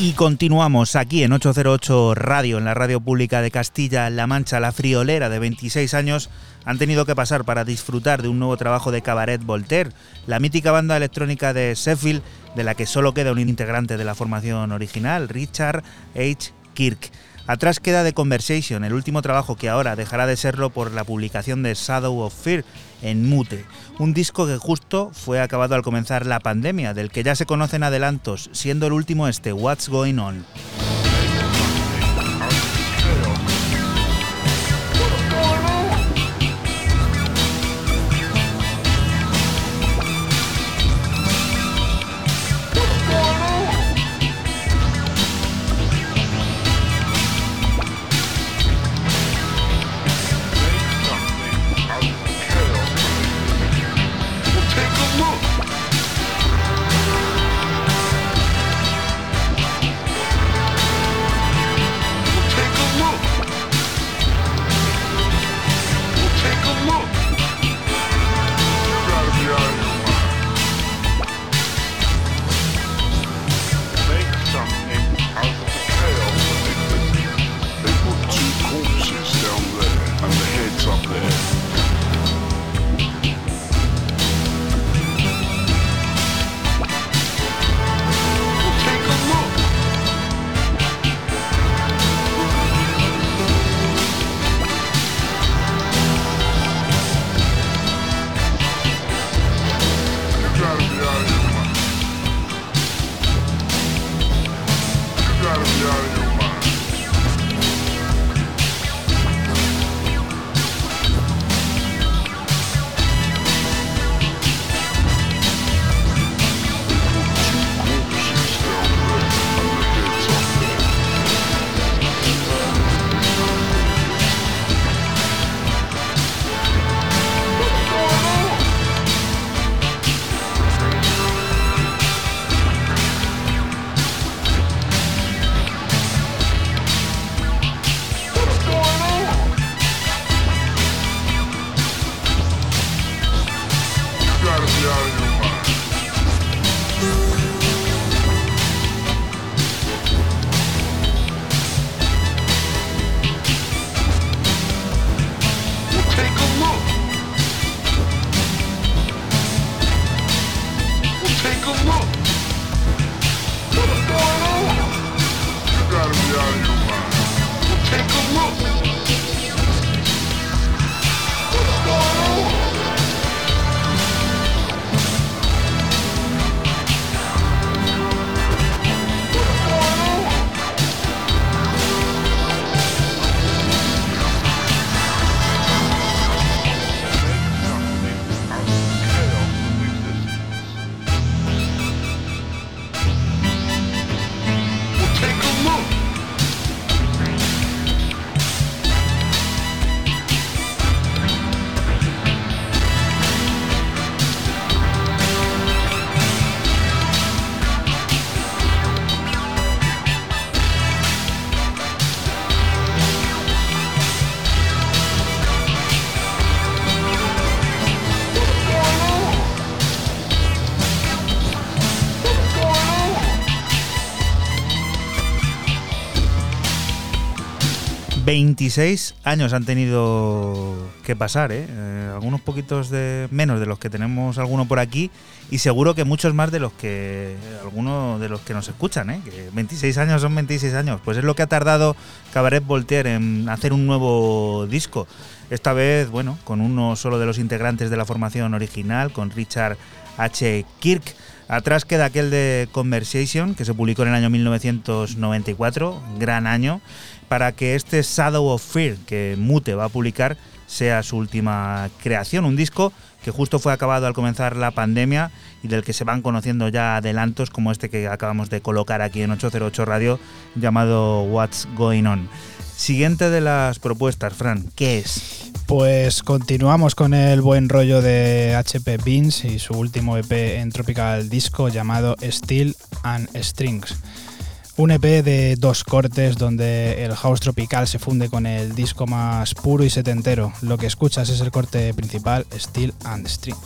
Y continuamos aquí en 808 Radio, en la radio pública de Castilla-La Mancha. La friolera de 26 años han tenido que pasar para disfrutar de un nuevo trabajo de Cabaret Voltaire, la mítica banda electrónica de Sheffield, de la que solo queda un integrante de la formación original, Richard H. Kirk. Atrás queda The Conversation, el último trabajo que ahora dejará de serlo por la publicación de Shadow of Fear en Mute, un disco que justo fue acabado al comenzar la pandemia, del que ya se conocen adelantos, siendo el último este What's Going On. 26 años han tenido que pasar, ¿eh? Eh, algunos poquitos de menos de los que tenemos alguno por aquí y seguro que muchos más de los que algunos de los que nos escuchan, ¿eh? que 26 años son 26 años, pues es lo que ha tardado Cabaret Voltaire en hacer un nuevo disco. Esta vez, bueno, con uno solo de los integrantes de la formación original, con Richard H. Kirk. Atrás queda aquel de Conversation, que se publicó en el año 1994, gran año, para que este Shadow of Fear que Mute va a publicar sea su última creación, un disco que justo fue acabado al comenzar la pandemia y del que se van conociendo ya adelantos como este que acabamos de colocar aquí en 808 Radio llamado What's Going On. Siguiente de las propuestas, Fran, ¿qué es? Pues continuamos con el buen rollo de HP Beans y su último EP en Tropical Disco llamado Steel and Strings. Un EP de dos cortes donde el house tropical se funde con el disco más puro y setentero. Lo que escuchas es el corte principal Steel and Strings.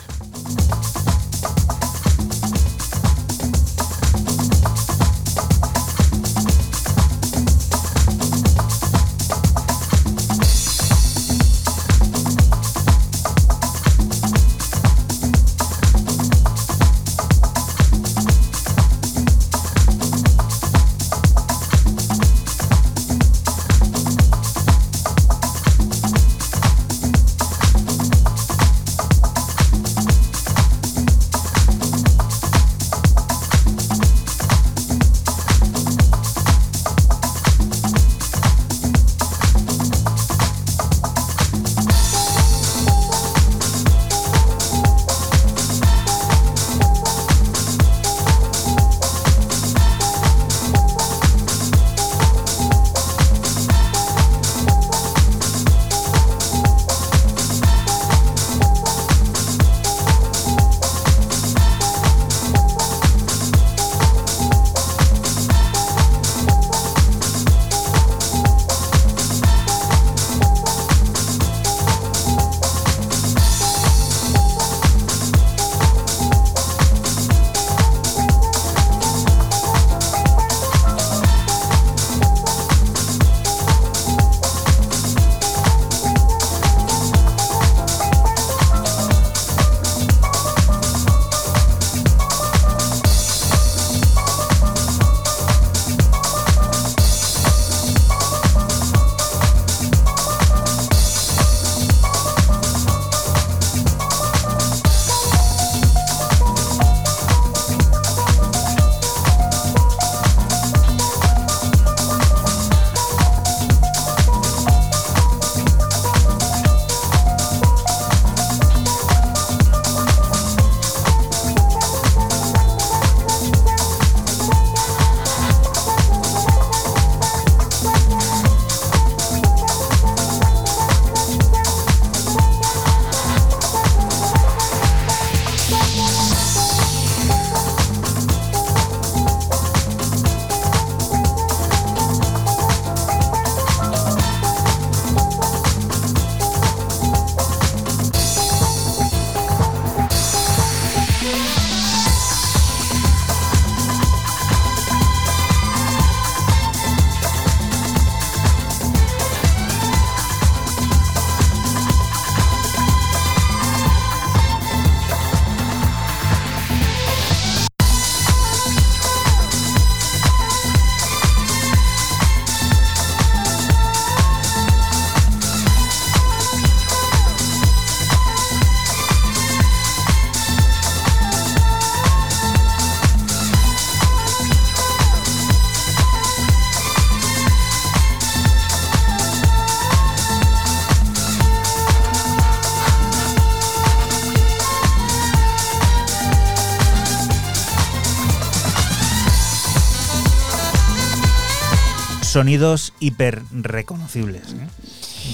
Sonidos hiper reconocibles. ¿eh?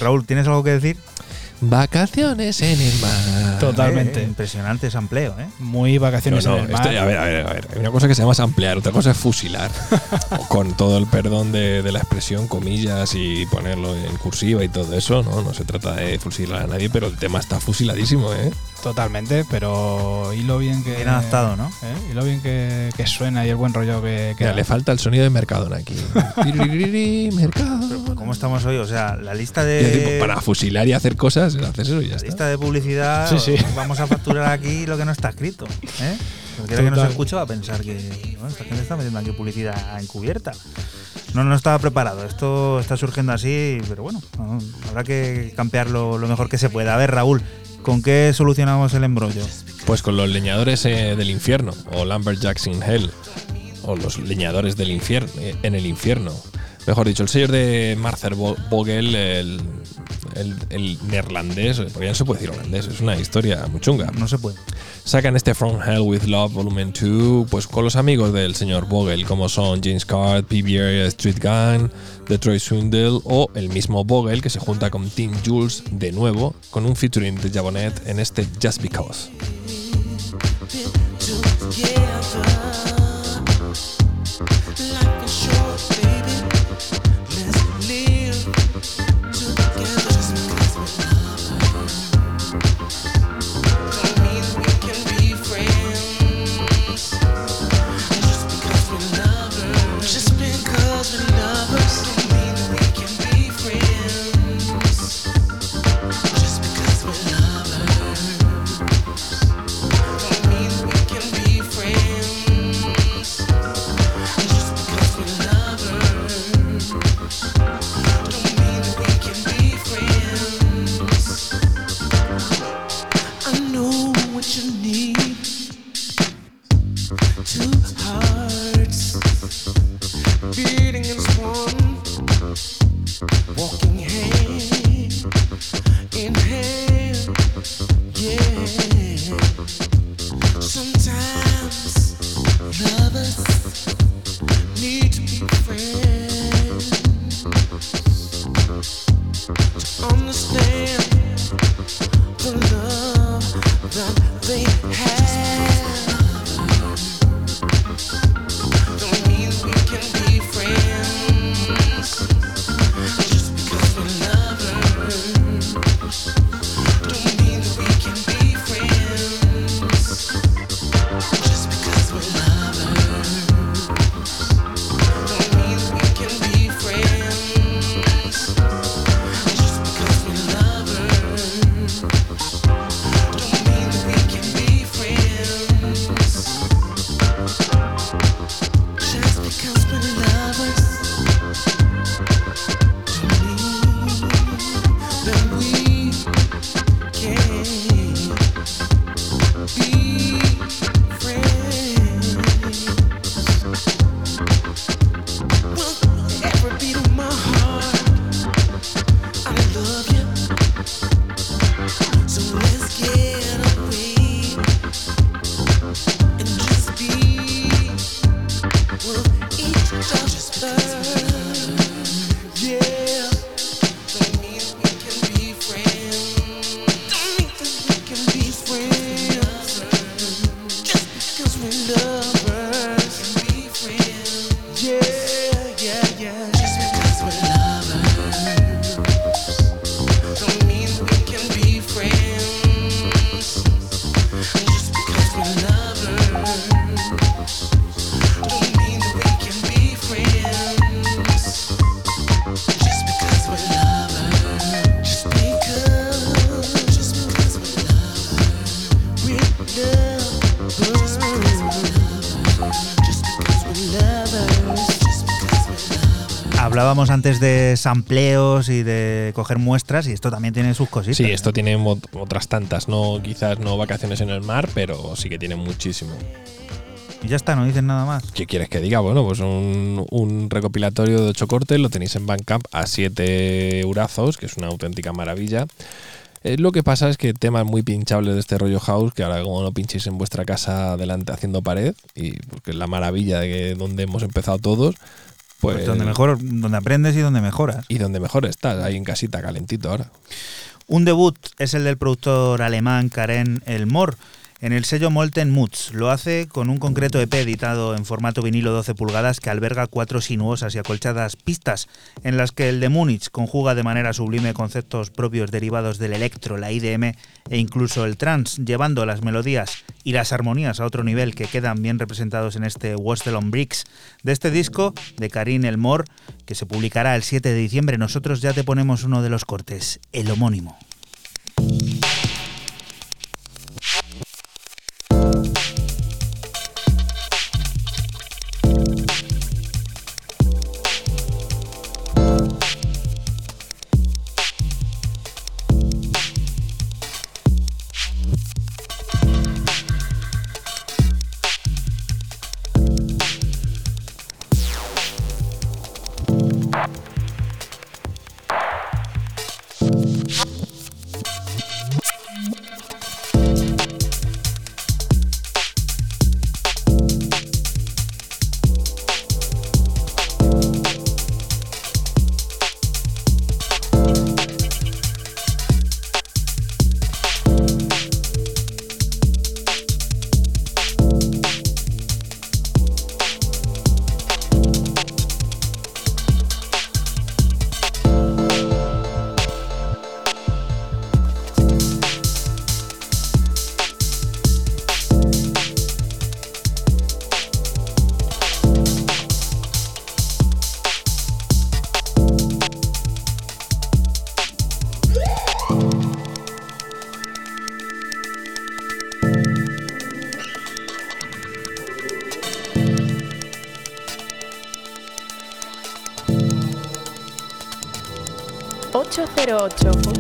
Raúl, ¿tienes algo que decir? Vacaciones en el mar. Totalmente. Eh, impresionante sampleo, ¿eh? Muy vacaciones no, en el mar. esto- a ver, a ver, a ver. Hay una cosa que se llama ampliar, otra cosa es fusilar. Con todo el perdón de, de la expresión, comillas y ponerlo en cursiva y todo eso, ¿no? No se trata de fusilar a nadie, pero el tema está fusiladísimo, ¿eh? Totalmente, pero y lo bien que. Bien adaptado, ¿no? ¿eh? Y lo bien que, que suena y el buen rollo que, que Mira, da. le falta el sonido de Mercadona aquí. Mercadona. ¿Cómo estamos hoy? O sea, la lista así, pues, de. para fusilar y hacer cosas, haces eso y ya la está. lista de publicidad, Sí, sí. vamos a facturar aquí lo que no está escrito. ¿eh? Cualquiera que nos escuche va a pensar que bueno, esta gente está metiendo aquí publicidad encubierta. No, no estaba preparado. Esto está surgiendo así, pero bueno, no, habrá que campearlo lo mejor que se pueda. A ver, Raúl, ¿con qué solucionamos el embrollo? Pues con los leñadores eh, del infierno, o Lumberjacks in Hell, o los leñadores del infierno, eh, en el infierno. Mejor dicho, el señor de Marcel Vogel, el, el- el neerlandés, porque ya no se puede decir holandés, es una historia muy chunga. No se puede. Sacan este From Hell with Love Volumen 2, pues con los amigos del señor Vogel, como son James Card, PBR, Street Gun, Detroit Swindle o el mismo Vogel que se junta con Tim Jules de nuevo con un featuring de Jabonet en este Just Because. Antes de sampleos y de coger muestras y esto también tiene sus cositas. Sí, ¿eh? esto tiene otras tantas, no quizás no vacaciones en el mar, pero sí que tiene muchísimo. Y ya está, no dicen nada más. ¿Qué quieres que diga? Bueno, pues un, un recopilatorio de ocho cortes, lo tenéis en Bandcamp a 7 eurazos, que es una auténtica maravilla. Eh, lo que pasa es que temas muy pinchables de este rollo house, que ahora como no pinchéis en vuestra casa delante haciendo pared, y porque es la maravilla de que donde hemos empezado todos, Pues, Pues donde mejor, donde aprendes y donde mejoras. Y donde mejor estás, ahí en casita calentito ahora. Un debut es el del productor alemán Karen Elmore en el sello Molten Moods. Lo hace con un concreto EP editado en formato vinilo 12 pulgadas que alberga cuatro sinuosas y acolchadas pistas en las que el de Múnich conjuga de manera sublime conceptos propios derivados del electro, la IDM e incluso el trance, llevando las melodías y las armonías a otro nivel que quedan bien representados en este Wastel on Bricks. De este disco de Karin Elmore, que se publicará el 7 de diciembre, nosotros ya te ponemos uno de los cortes, el homónimo. número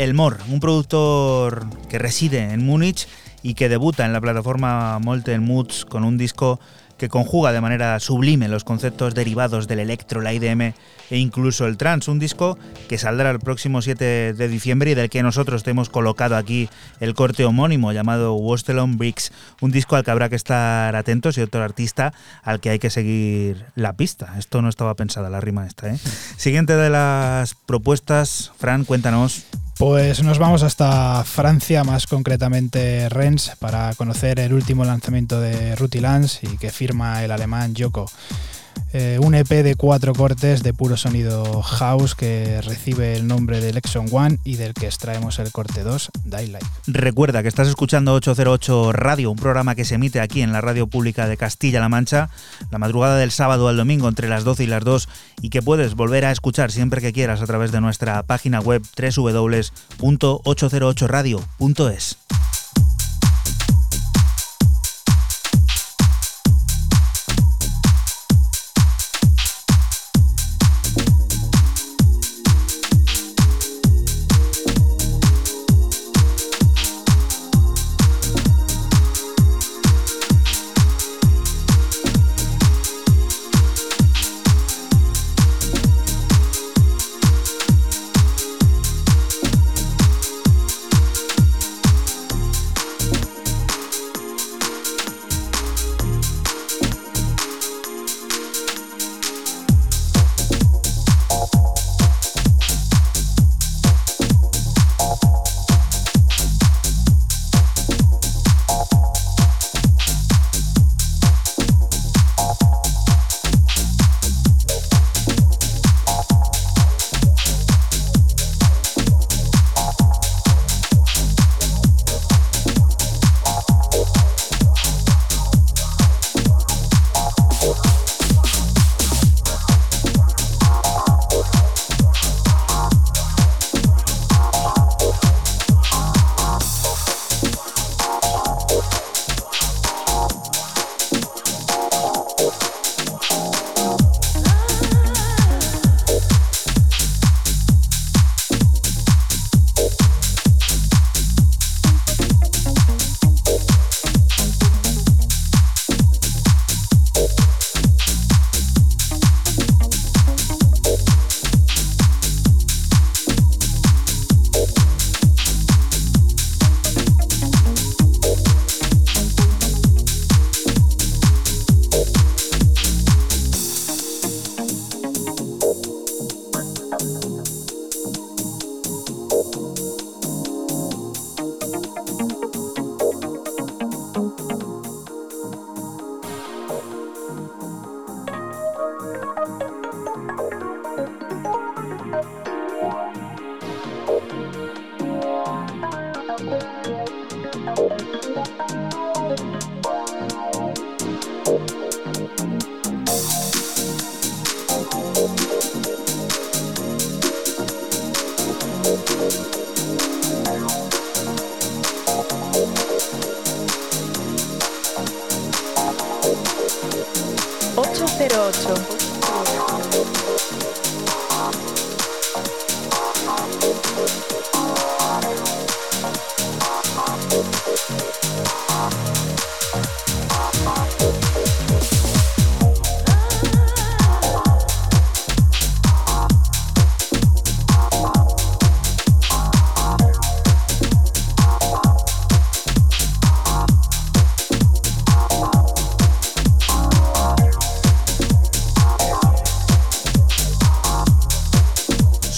Elmor, un productor que reside en Múnich y que debuta en la plataforma Molten Moods con un disco que conjuga de manera sublime los conceptos derivados del electro, la IDM e incluso el trance, un disco que saldrá el próximo 7 de diciembre y del que nosotros te hemos colocado aquí el corte homónimo llamado Wastelon Bricks, un disco al que habrá que estar atentos y otro artista al que hay que seguir la pista. Esto no estaba pensada la rima esta. ¿eh? Siguiente de las propuestas, Fran, cuéntanos. Pues nos vamos hasta Francia, más concretamente Rennes, para conocer el último lanzamiento de Ruty Lance y que firma el alemán Yoko. Eh, un EP de cuatro cortes de puro sonido house que recibe el nombre de Lexon One y del que extraemos el corte 2, Daylight. Recuerda que estás escuchando 808 Radio, un programa que se emite aquí en la radio pública de Castilla-La Mancha, la madrugada del sábado al domingo entre las 12 y las 2 y que puedes volver a escuchar siempre que quieras a través de nuestra página web www.808radio.es.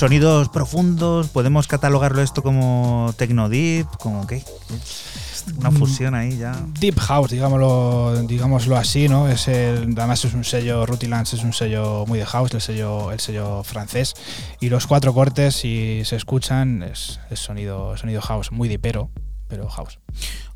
Sonidos profundos, podemos catalogarlo esto como techno deep, como qué? Una Mm. fusión ahí ya. Deep House, digámoslo, digámoslo así, ¿no? Es el, además es un sello, Rutilands es un sello muy de house, el sello, el sello francés. Y los cuatro cortes, si se escuchan, es, es sonido, sonido house, muy dipero, pero house.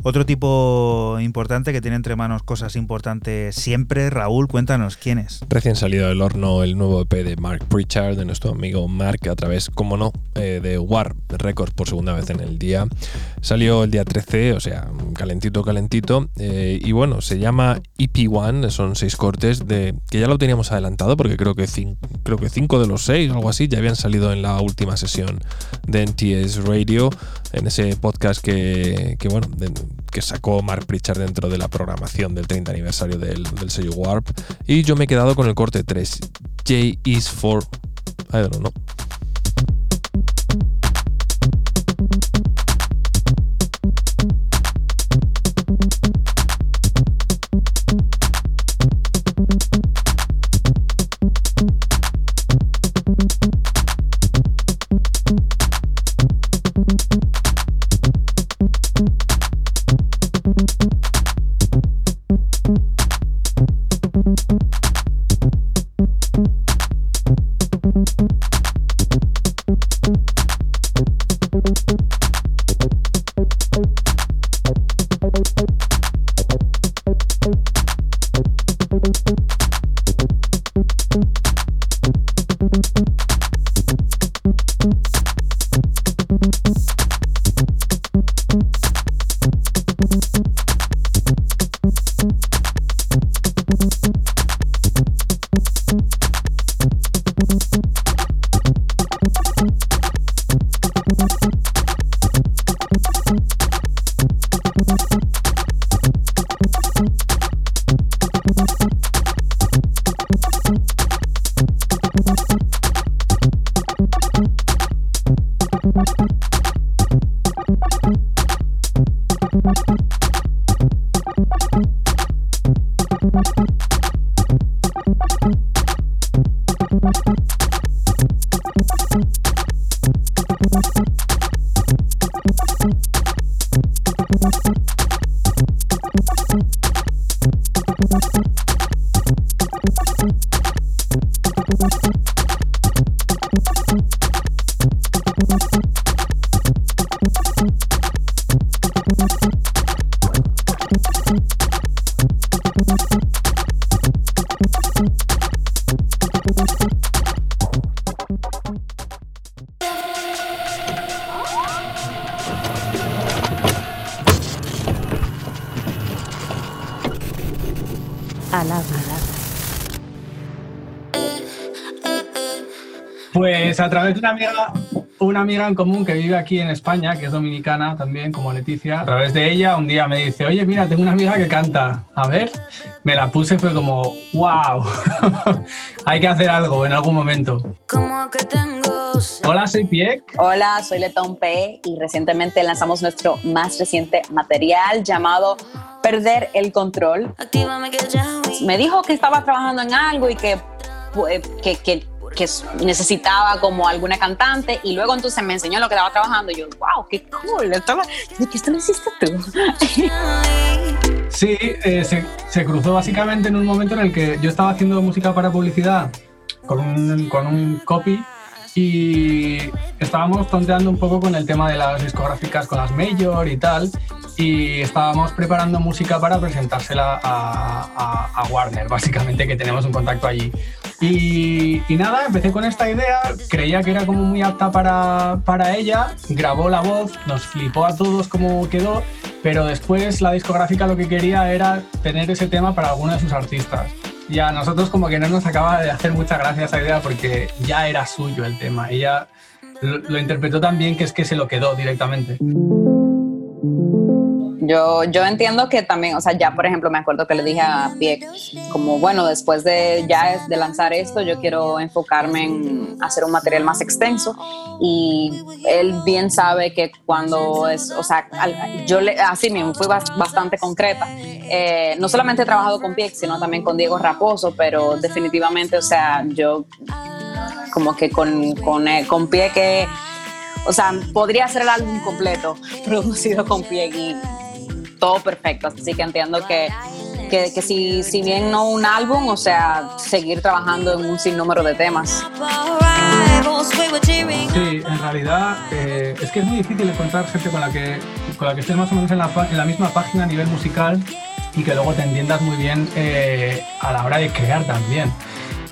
Otro tipo importante que tiene entre manos cosas importantes siempre, Raúl, cuéntanos quién es. Recién salido del horno el nuevo EP de Mark Pritchard, de nuestro amigo Mark, a través, como no, eh, de War Records por segunda vez en el día. Salió el día 13, o sea, calentito, calentito. eh, y bueno, se llama EP1, son seis cortes de que ya lo teníamos adelantado, porque creo que, cin- creo que cinco de los seis, algo así, ya habían salido en la última sesión de NTS Radio, en ese podcast que, que, bueno, de- que sacó Mark Pritchard dentro de la programación del 30 aniversario del, sello Warp. Y yo me he quedado con el corte 3. J is for. I don't know. Amiga en común que vive aquí en España, que es dominicana también, como Leticia, a través de ella un día me dice, oye, mira, tengo una amiga que canta, a ver, me la puse fue como, wow, hay que hacer algo en algún momento. Como que tengo Hola, soy Piek. Hola, soy Letón P y recientemente lanzamos nuestro más reciente material llamado Perder el Control. Me dijo que estaba trabajando en algo y que, pues, que, que, que necesitaba como alguna cantante y luego entonces me enseñó lo que estaba trabajando y yo, wow, qué cool. ¿De qué esto lo hiciste tú? Sí, eh, se, se cruzó básicamente en un momento en el que yo estaba haciendo música para publicidad con un, con un copy y estábamos tonteando un poco con el tema de las discográficas con las major y tal y estábamos preparando música para presentársela a, a- a Warner, básicamente que tenemos un contacto allí. Y, y nada, empecé con esta idea, creía que era como muy apta para, para ella, grabó la voz, nos flipó a todos cómo quedó, pero después la discográfica lo que quería era tener ese tema para alguno de sus artistas. Y a nosotros como que no nos acaba de hacer mucha gracia esa idea porque ya era suyo el tema. Ella lo, lo interpretó tan bien que es que se lo quedó directamente. Yo, yo entiendo que también, o sea, ya por ejemplo me acuerdo que le dije a Pieck, como bueno, después de ya de lanzar esto, yo quiero enfocarme en hacer un material más extenso y él bien sabe que cuando es, o sea, yo le, así mismo fui bas- bastante concreta. Eh, no solamente he trabajado con Pieck, sino también con Diego Raposo, pero definitivamente, o sea, yo como que con, con, eh, con Pieck, o sea, podría ser el álbum completo producido con Pieck y todo perfecto. Así que entiendo que, que, que si, si bien no un álbum, o sea, seguir trabajando en un sinnúmero de temas. Sí, en realidad eh, es que es muy difícil encontrar gente con la que, con la que estés más o menos en la, en la misma página a nivel musical y que luego te entiendas muy bien eh, a la hora de crear también.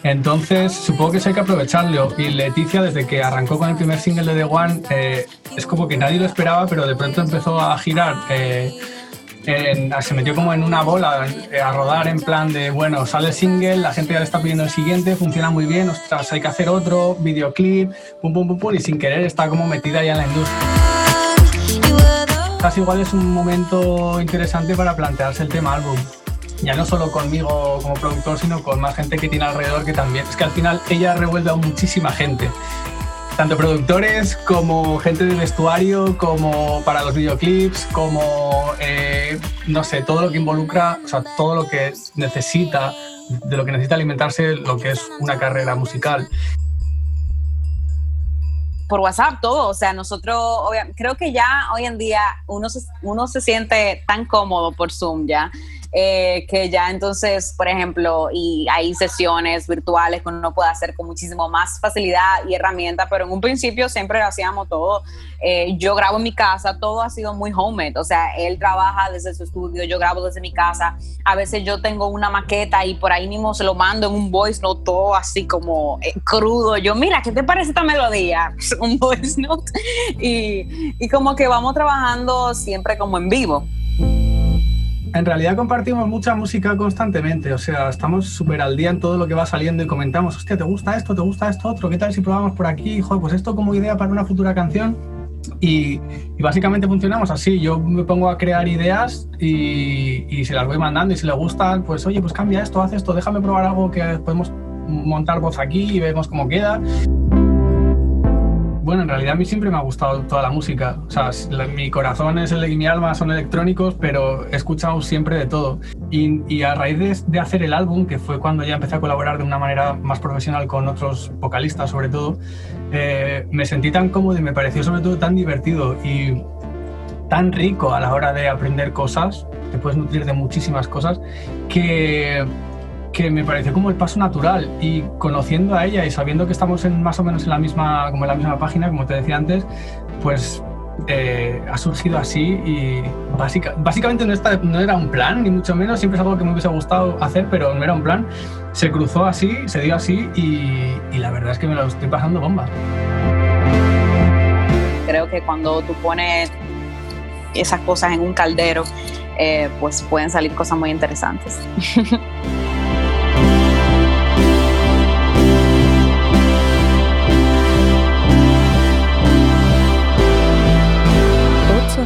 Entonces, supongo que eso hay que aprovecharlo. Y Leticia, desde que arrancó con el primer single de The One, eh, es como que nadie lo esperaba, pero de pronto empezó a girar. eh, en- se metió como en una bola eh, a rodar en plan de, bueno, sale el single, la gente ya le está pidiendo el siguiente, funciona muy bien, ostras, hay que hacer otro, videoclip, pum, pum, pum, pum, y sin querer está como metida ya en la industria. Casi igual es un momento interesante para plantearse el tema álbum. Ya no solo conmigo como productor, sino con más gente que tiene alrededor que también. Es que al final ella revuelve a muchísima gente tanto productores como gente de vestuario, como para los videoclips, como, eh, no sé, todo lo que involucra, o sea, todo lo que necesita, de lo que necesita alimentarse lo que es una carrera musical. por WhatsApp todo, o sea, nosotros creo que ya hoy en día uno uno se siente tan cómodo por Zoom ya, eh, que ya entonces, por ejemplo, y hay sesiones virtuales que uno puede hacer con muchísimo más facilidad y herramienta, pero en un principio siempre lo hacíamos todo. eh, yo grabo en mi casa, todo ha sido muy homemade, o sea, él trabaja desde su estudio, yo grabo desde mi casa, a veces yo tengo una maqueta y por ahí mismo se lo mando en un voice note todo así como eh, crudo. Yo, mira, ¿qué te parece esta melodía? un voice note. Y, y como que vamos trabajando siempre como en vivo. En realidad compartimos mucha música constantemente, o sea, estamos súper al día en todo lo que va saliendo y comentamos, hostia, ¿te gusta esto? ¿Te gusta esto otro? ¿Qué tal si probamos por aquí? Joder, pues esto como idea para una futura canción. Y, y básicamente funcionamos así, yo me pongo a crear ideas y, y se las voy mandando y si le gustan, pues oye, pues cambia esto, haz esto, déjame probar algo que podemos montar voz aquí y vemos cómo queda. Bueno, en realidad a mí siempre me ha gustado toda la música. O sea, mi corazón es el, y mi alma son electrónicos, pero he escuchado siempre de todo. Y, a raíz de, de hacer el álbum, que fue cuando ya empecé a colaborar de una manera más profesional con otros vocalistas, sobre todo, eh, me sentí tan cómodo y me pareció sobre todo tan divertido y tan rico a la hora de aprender cosas. Te puedes nutrir de muchísimas cosas que que me pareció como el paso natural. Y conociendo a ella y sabiendo que estamos en, más o menos en la misma como en la misma página como te decía antes pues eh, ha surgido así y básica- básicamente no, está- no era un plan ni mucho menos siempre es algo que me hubiese gustado hacer pero no era un plan. Se cruzó así se dio así y, y la verdad es que me lo estoy pasando bomba. Creo que cuando tú pones esas cosas en un caldero, eh, pues pueden salir cosas muy interesantes.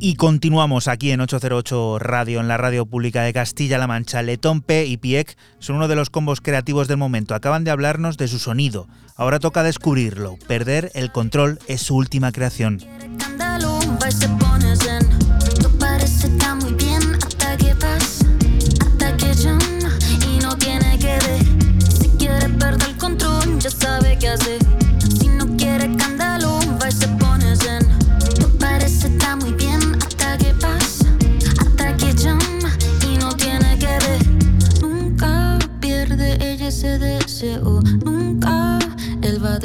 Y continuamos aquí en 808 Radio, en la radio pública de Castilla-La Mancha. Letompe y Piek son uno de los combos creativos del momento. Acaban de hablarnos de su sonido. Ahora toca descubrirlo. Perder el control es su última creación.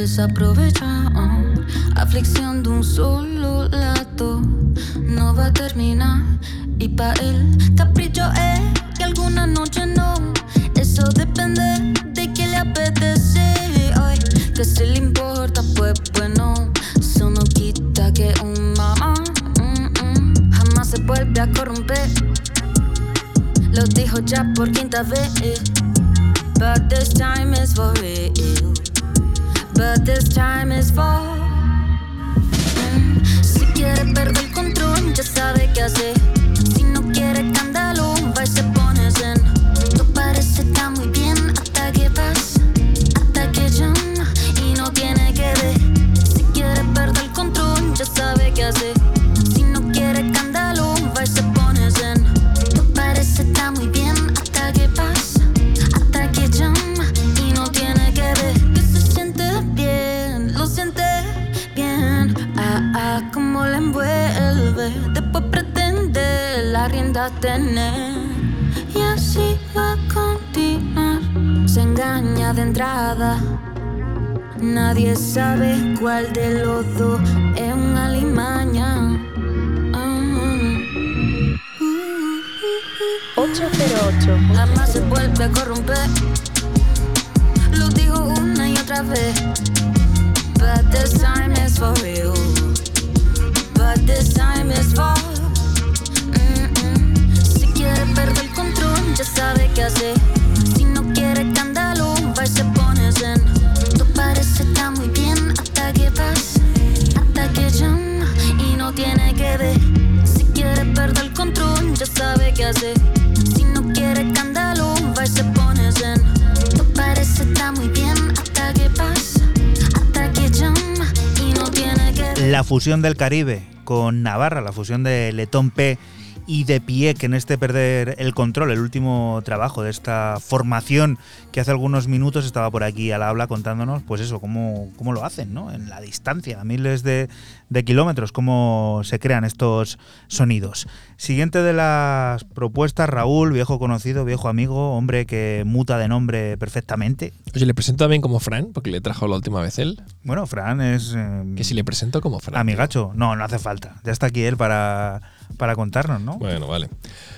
Desaprovecha. ah. Aflicción de un solo lado no va a terminar. Y pa' él, capricho es que alguna noche no. Eso depende de qué le apetece. Ay, que si le importa, pues bueno. Eso no quita que un mamá mm, mm, jamás se vuelve a corromper. Lo dijo ya por quinta vez. But this time is for real. But this time is for. Mm, Si quiere perder el control, ya sabe qué hacer. Si no quiere escándalo, tener. Y así va a continuar. Se engaña de entrada. Nadie sabe cuál de los dos es un alimaña. Ah. 808. Jamás se vuelve a corromper. Lo digo una y otra vez. But this time is for real. But this time is for. Ya sabe qué hacer. Si no quiere escándalo, va y se pone zen. Todo parece estar muy bien hasta que pasa. Hasta que llama y no tiene que ver. Si quiere perder el control, ya sabe qué hacer. Si no quiere escándalo, va y se pone zen. Todo parece estar muy bien hasta que pasa. Hasta que llama y no tiene que ver. La fusión del Caribe con Navarra, la fusión de Letón P y de Pieck en este Perder el Control, el último trabajo de esta formación que hace algunos minutos estaba por aquí al habla contándonos, pues eso, cómo, cómo lo hacen, ¿no? En la distancia, a miles de, de kilómetros, cómo se crean estos sonidos. Siguiente de las propuestas, Raúl, viejo conocido, viejo amigo, hombre que muta de nombre perfectamente. Oye, le presento también como Fran, porque le trajo la última vez él. Bueno, Fran es... eh, Que si le presento como Fran. Amigacho, no, no hace falta. Ya está aquí él para, para contarnos, ¿no? Bueno, vale.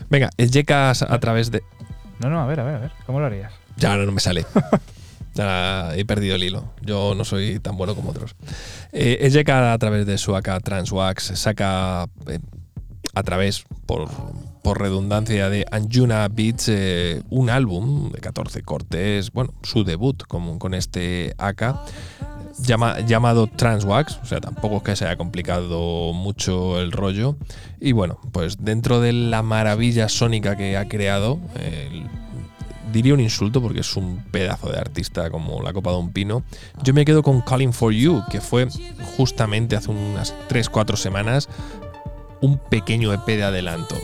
Venga, el Jecas a través de. No, no, a ver, a ver, a ver. ¿Cómo lo harías? Ya no, no me sale. He perdido el hilo. Yo no soy tan bueno como otros. Eh, el Jeka a través de su AK Transwax saca eh, a través, por, por redundancia, de Anjuna Beats eh, un álbum de 14 cortes, bueno, su debut con, con este AK llama- llamado Transwax, o sea, tampoco es que se haya complicado mucho el rollo. Y bueno, pues dentro de la maravilla sónica que ha creado, el- diría un insulto porque es un pedazo de artista como la copa de un pino. Yo me quedo con Calling for You, que fue justamente hace unas 3-4 semanas un pequeño EP de adelanto.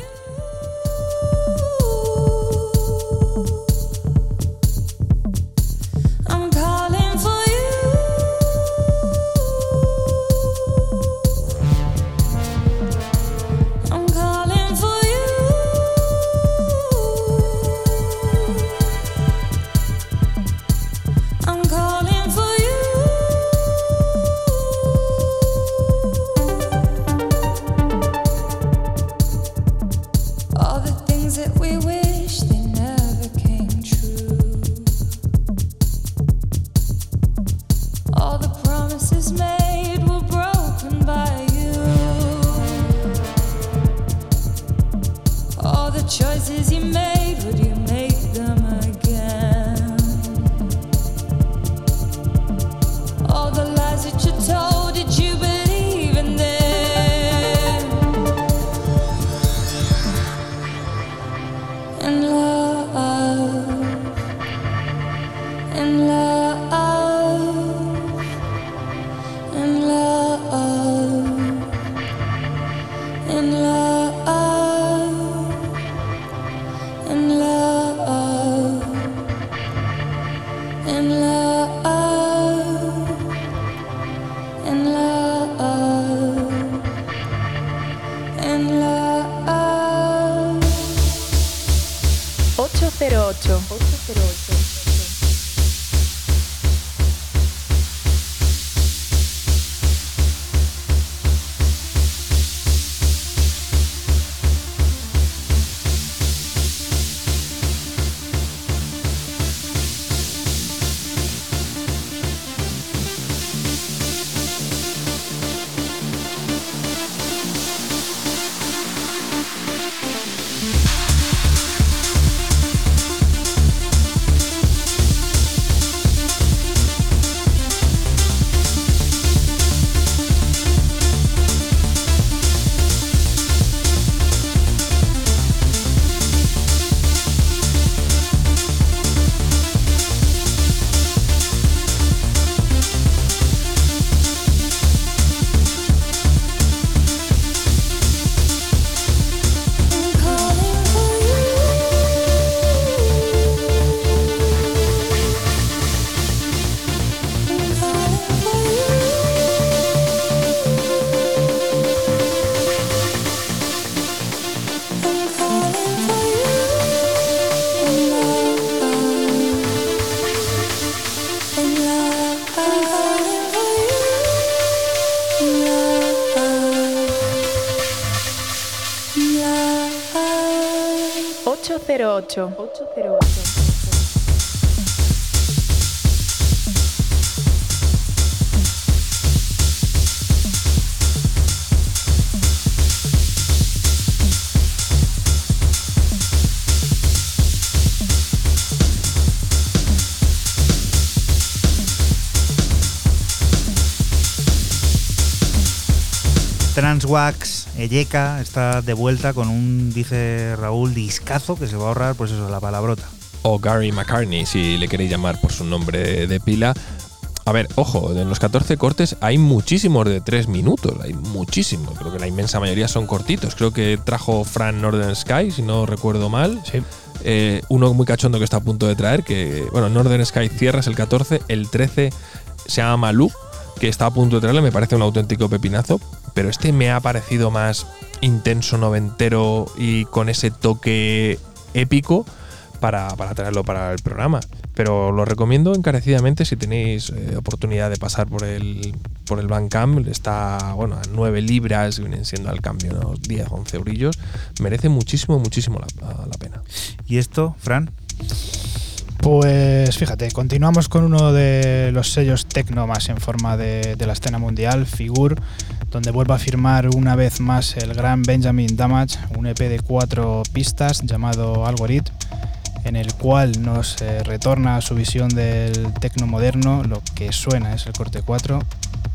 808. 808. Transwax, Eyeka está de vuelta con un, dice Raúl, discazo que se va a ahorrar, pues eso, la palabrota. O Gary McCartney, si le queréis llamar por su nombre de pila. A ver, ojo, en los 14 cortes hay muchísimos de 3 minutos, hay muchísimos. Creo que la inmensa mayoría son cortitos. Creo que trajo Fran Northern Sky, si no recuerdo mal. Sí. Eh, uno muy cachondo que está a punto de traer, que, bueno, Northern Sky cierras el 14, el 13 se llama Malú, que está a punto de traerle, me parece un auténtico pepinazo, pero este me ha parecido más intenso, noventero y con ese toque épico para, para traerlo para el programa. Pero lo recomiendo encarecidamente si tenéis eh, oportunidad de pasar por el, por el Bandcamp. Está bueno, a 9 libras, vienen siendo al cambio unos 10, 11 eurillos. Merece muchísimo, muchísimo la, la pena. ¿Y esto, Fran? Pues fíjate, continuamos con uno de los sellos tecno más en forma de, de la escena mundial, Figur, donde vuelve a firmar una vez más el gran Benjamin Damage, un EP de cuatro pistas llamado Algorithm, en el cual nos eh, retorna a su visión del tecno moderno. Lo que suena es el corte 4,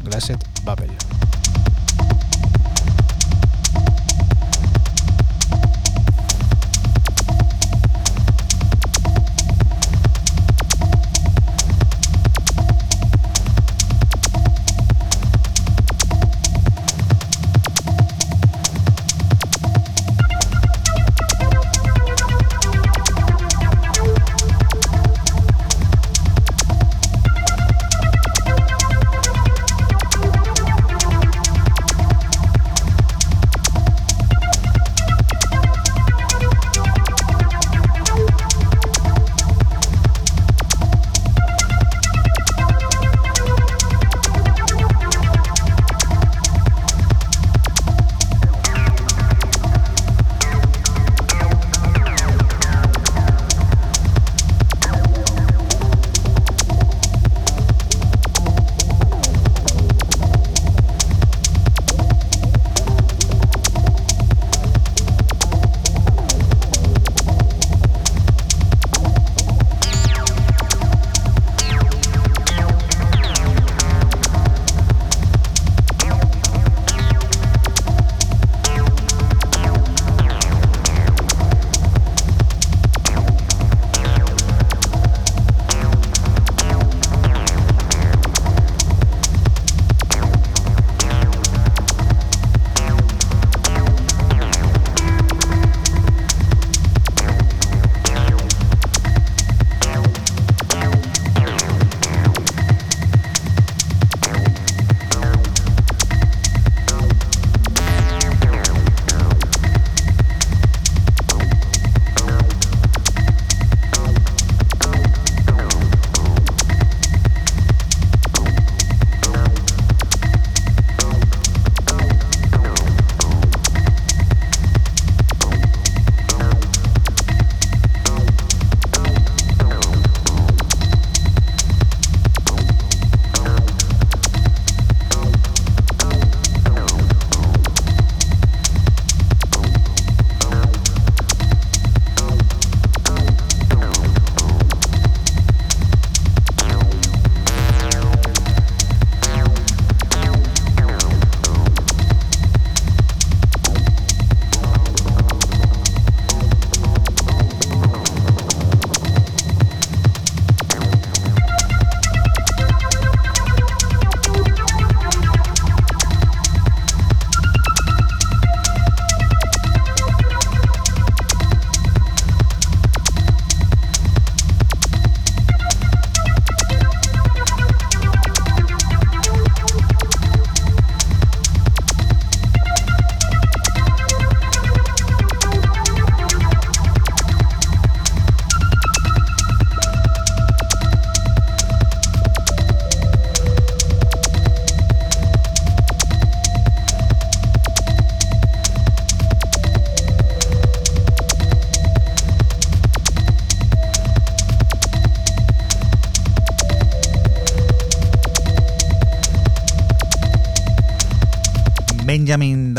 Glassed Babel.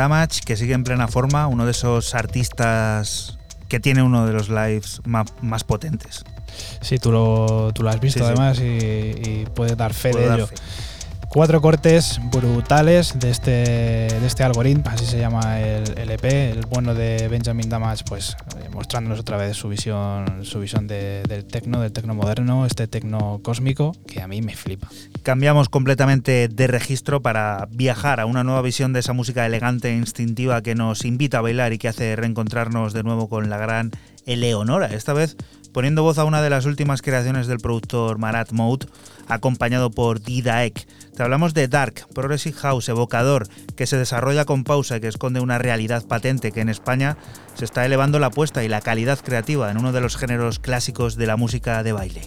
Damage, que sigue en plena forma, uno de esos artistas que tiene uno de los lives más, más potentes. Sí, tú lo, tú lo has visto Sí, sí. además y, y puedes dar fe Puedo de dar ello. fe. Cuatro cortes brutales de este, de este algoritmo, así se llama el, el EP, el bueno de Benjamin Damage, pues mostrándonos otra vez su visión, su visión de- del tecno, del tecno moderno, este tecno cósmico, que a mí me flipa. Cambiamos completamente de registro para viajar a una nueva visión de esa música elegante e instintiva que nos invita a bailar y que hace reencontrarnos de nuevo con la gran Eleonora, esta vez poniendo voz a una de las últimas creaciones del productor Marat Mode, acompañado por Didaek. Te hablamos de Dark, Progressive House, evocador, que se desarrolla con pausa y que esconde una realidad patente que en España se está elevando la apuesta y la calidad creativa en uno de los géneros clásicos de la música de baile.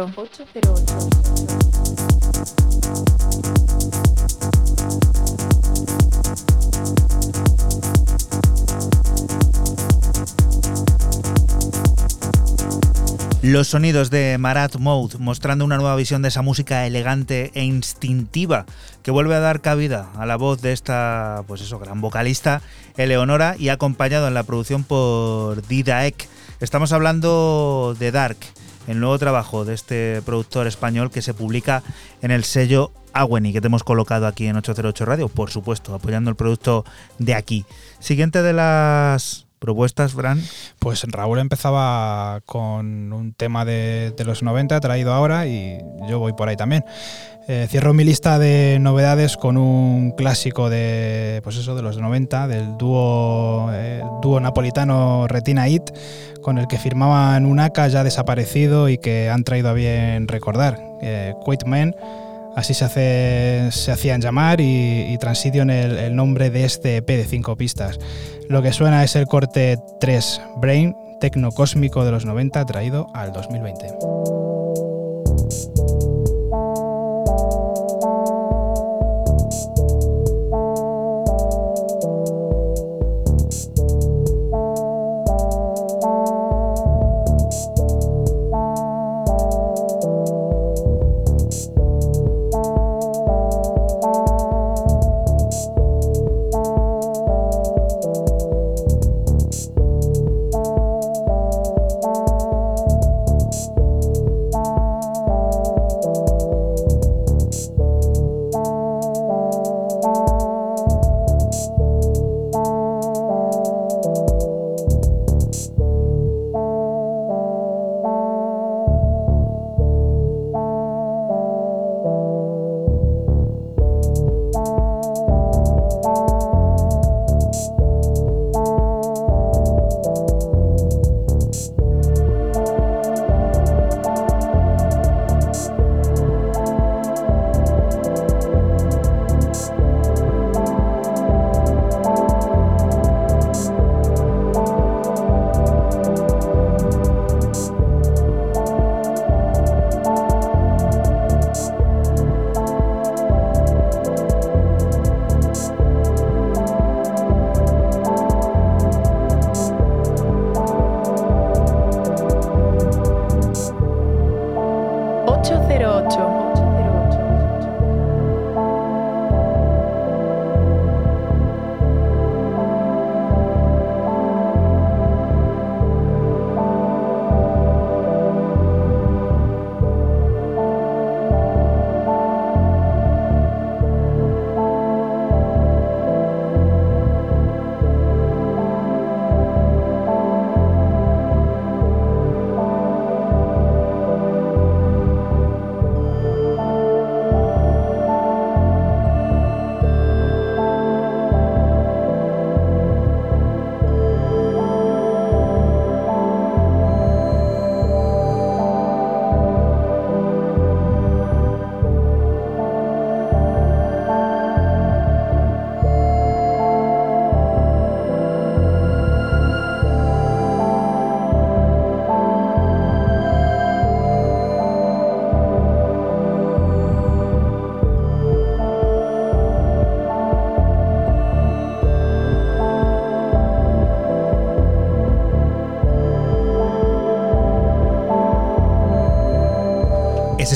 808. 808. Los sonidos de Marat Mode mostrando una nueva visión de esa música elegante e instintiva que vuelve a dar cabida a la voz de esta, pues eso, gran vocalista, Eleonora, y acompañado en la producción por Didaek. Estamos hablando de Dark, el nuevo trabajo de este productor español que se publica en el sello Aweni, que te hemos colocado aquí en 808 Radio, por supuesto, apoyando el producto de aquí. Siguiente de las propuestas, Fran. Pues Raúl empezaba con un tema de, de los 90 traído ahora y yo voy por ahí también. Eh, cierro mi lista de novedades con un clásico de, pues eso, de los 90, del dúo, eh, dúo napolitano Retina It, con el que firmaban un AK ya desaparecido y que han traído a bien recordar. Eh, así se, se hacían llamar y, y Transition el, nombre de este EP de cinco pistas. Lo que suena es el corte 3 Brain, tecno cósmico de los 90 traído al 2020.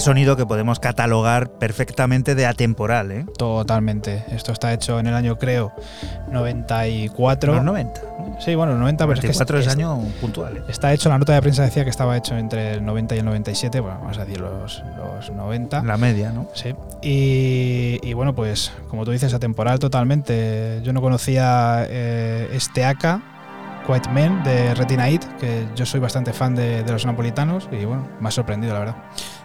Sonido que podemos catalogar perfectamente de atemporal, ¿eh? Totalmente. Esto está hecho en el año, creo, 94. Los 90. Sí, bueno, 90, pero es que 94 es es- año puntual. ¿eh? Está hecho, la nota de prensa decía que estaba hecho entre el 90 y el 97, bueno, vamos a decir los, los 90. La media, ¿no? Sí. Y, y bueno, pues como tú dices, atemporal totalmente. Yo no conocía eh, este AK, Quiet Men, de Retina It, que yo soy bastante fan de, de los napolitanos y bueno, me ha sorprendido, la verdad.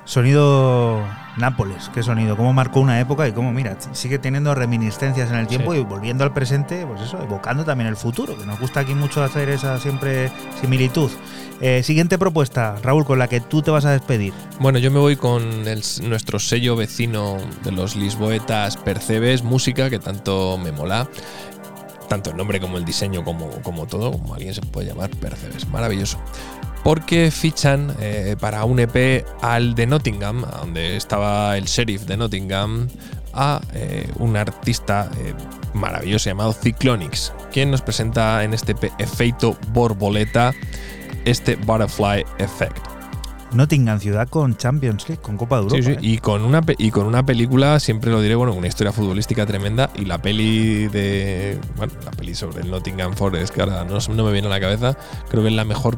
Sonido Nápoles, qué sonido, cómo marcó una época y cómo, mira, sigue teniendo reminiscencias en el tiempo Sí. y volviendo al presente, pues eso, evocando también el futuro, que nos gusta aquí mucho hacer esa siempre similitud. Eh, siguiente propuesta, Raúl, con la que tú te vas a despedir. Bueno, yo me voy con el- nuestro sello vecino de los lisboetas Percebes, música que tanto me mola. Tanto el nombre como el diseño, como, como todo, como alguien se puede llamar Percebes. Maravilloso. Porque fichan eh, para un EP al de Nottingham, donde estaba el sheriff de Nottingham, a eh, un artista eh, maravilloso llamado Cyclonics, quien nos presenta en este EP Efeito Borboleta este Butterfly Effect. Nottingham, ciudad con Champions League, con Copa de Europa. Sí, sí, ¿eh? y con una y con una película, siempre lo diré, bueno, una historia futbolística tremenda y la peli de, bueno, la peli sobre el Nottingham Forest, que ahora no, no me viene a la cabeza, creo que es la mejor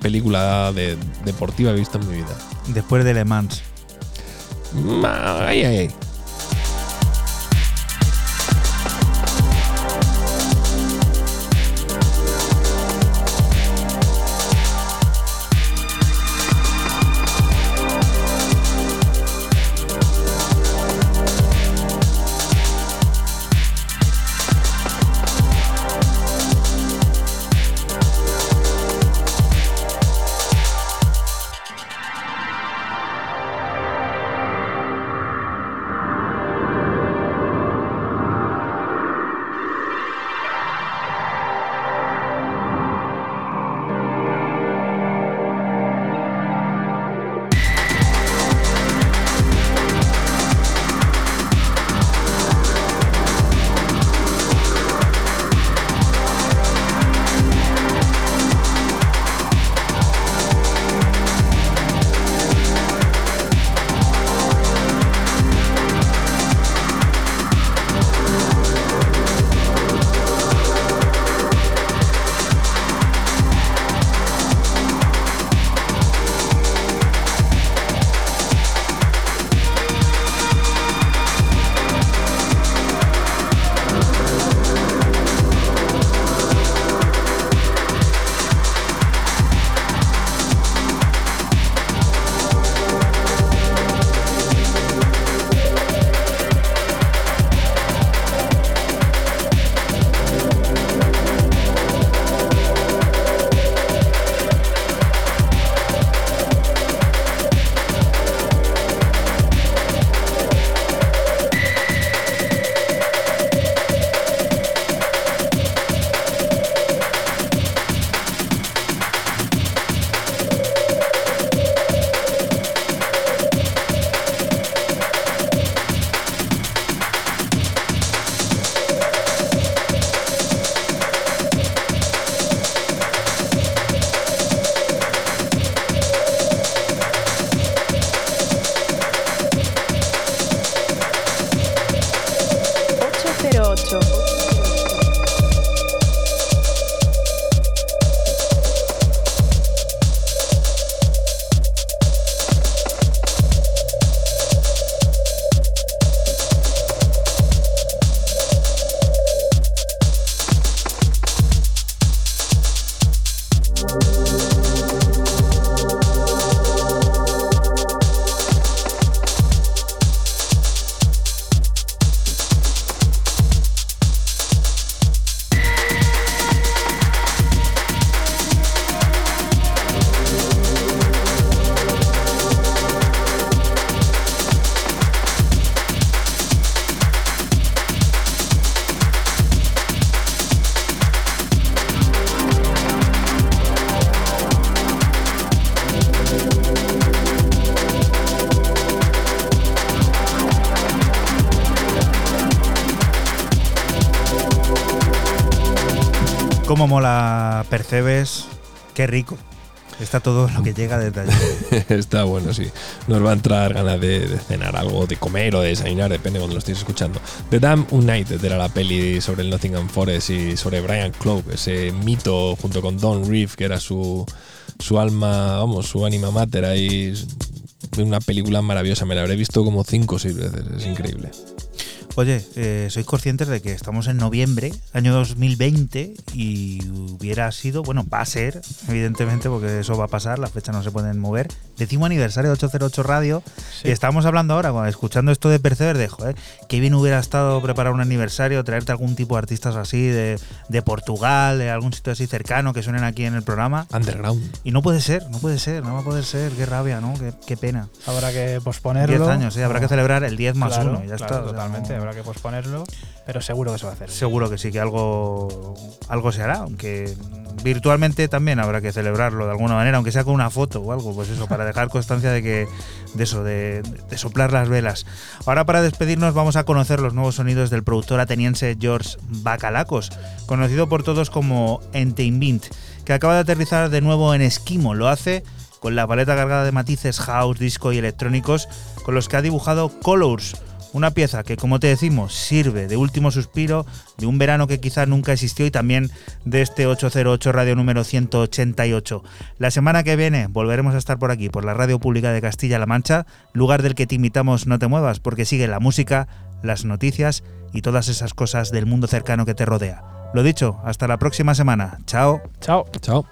película de, deportiva que he visto en mi vida. Después de Le Mans. Ma- Ay, ay, ay. Cómo mola Percebes, qué rico. Está todo lo que llega desde allí. Está bueno, sí. Nos va a entrar ganas de, de cenar algo, de comer o de desayunar, depende cuando lo estéis escuchando. The Damn United era la peli sobre el Nottingham Forest y sobre Brian Clough, ese mito junto con Don Reeve, que era su, su alma, vamos, su anima mater ahí. Una película maravillosa, me la habré visto como cinco o seis veces, es increíble. Oye, eh, ¿sois conscientes de que estamos en noviembre, año 2020, y hubiera sido, bueno, va a ser, evidentemente, porque eso va a pasar, las fechas no se pueden mover, décimo aniversario de 808 Radio, y estamos hablando ahora, cuando- escuchando esto de Perceber, de, joder, qué bien hubiera estado preparar un aniversario, traerte algún tipo de artistas así, de, de Portugal, de algún sitio así cercano, que suenen aquí en el programa. Underground. Y no puede ser, no puede ser, no va a poder ser, qué rabia, ¿no? Qué, qué pena. Habrá que posponerlo. 10 años, sí, habrá que celebrar el 10 más Claro, 1 y ya claro, está. o sea, Totalmente, no- habrá que posponerlo, pero seguro que se va a hacer. Seguro que sí, que algo, algo se hará, aunque virtualmente también habrá que celebrarlo de alguna manera, aunque sea con una foto o algo, pues eso, para dejar constancia de que de eso, de, soplar las velas. Ahora para despedirnos vamos a conocer los nuevos sonidos del productor ateniense George Bacalacos, conocido por todos como Entertainment, que acaba de aterrizar de nuevo en Esquimo, lo hace con la paleta cargada de matices house, disco y electrónicos con los que ha dibujado Colors, una pieza que, como te decimos, sirve de último suspiro, de un verano que quizás nunca existió y también de este 808 radio número 188. La semana que viene volveremos a estar por aquí, por la radio pública de Castilla-La Mancha, lugar del que te invitamos no te muevas, porque sigue la música, las noticias y todas esas cosas del mundo cercano que te rodea. Lo dicho, hasta la próxima semana. Chao. Chao. Chao.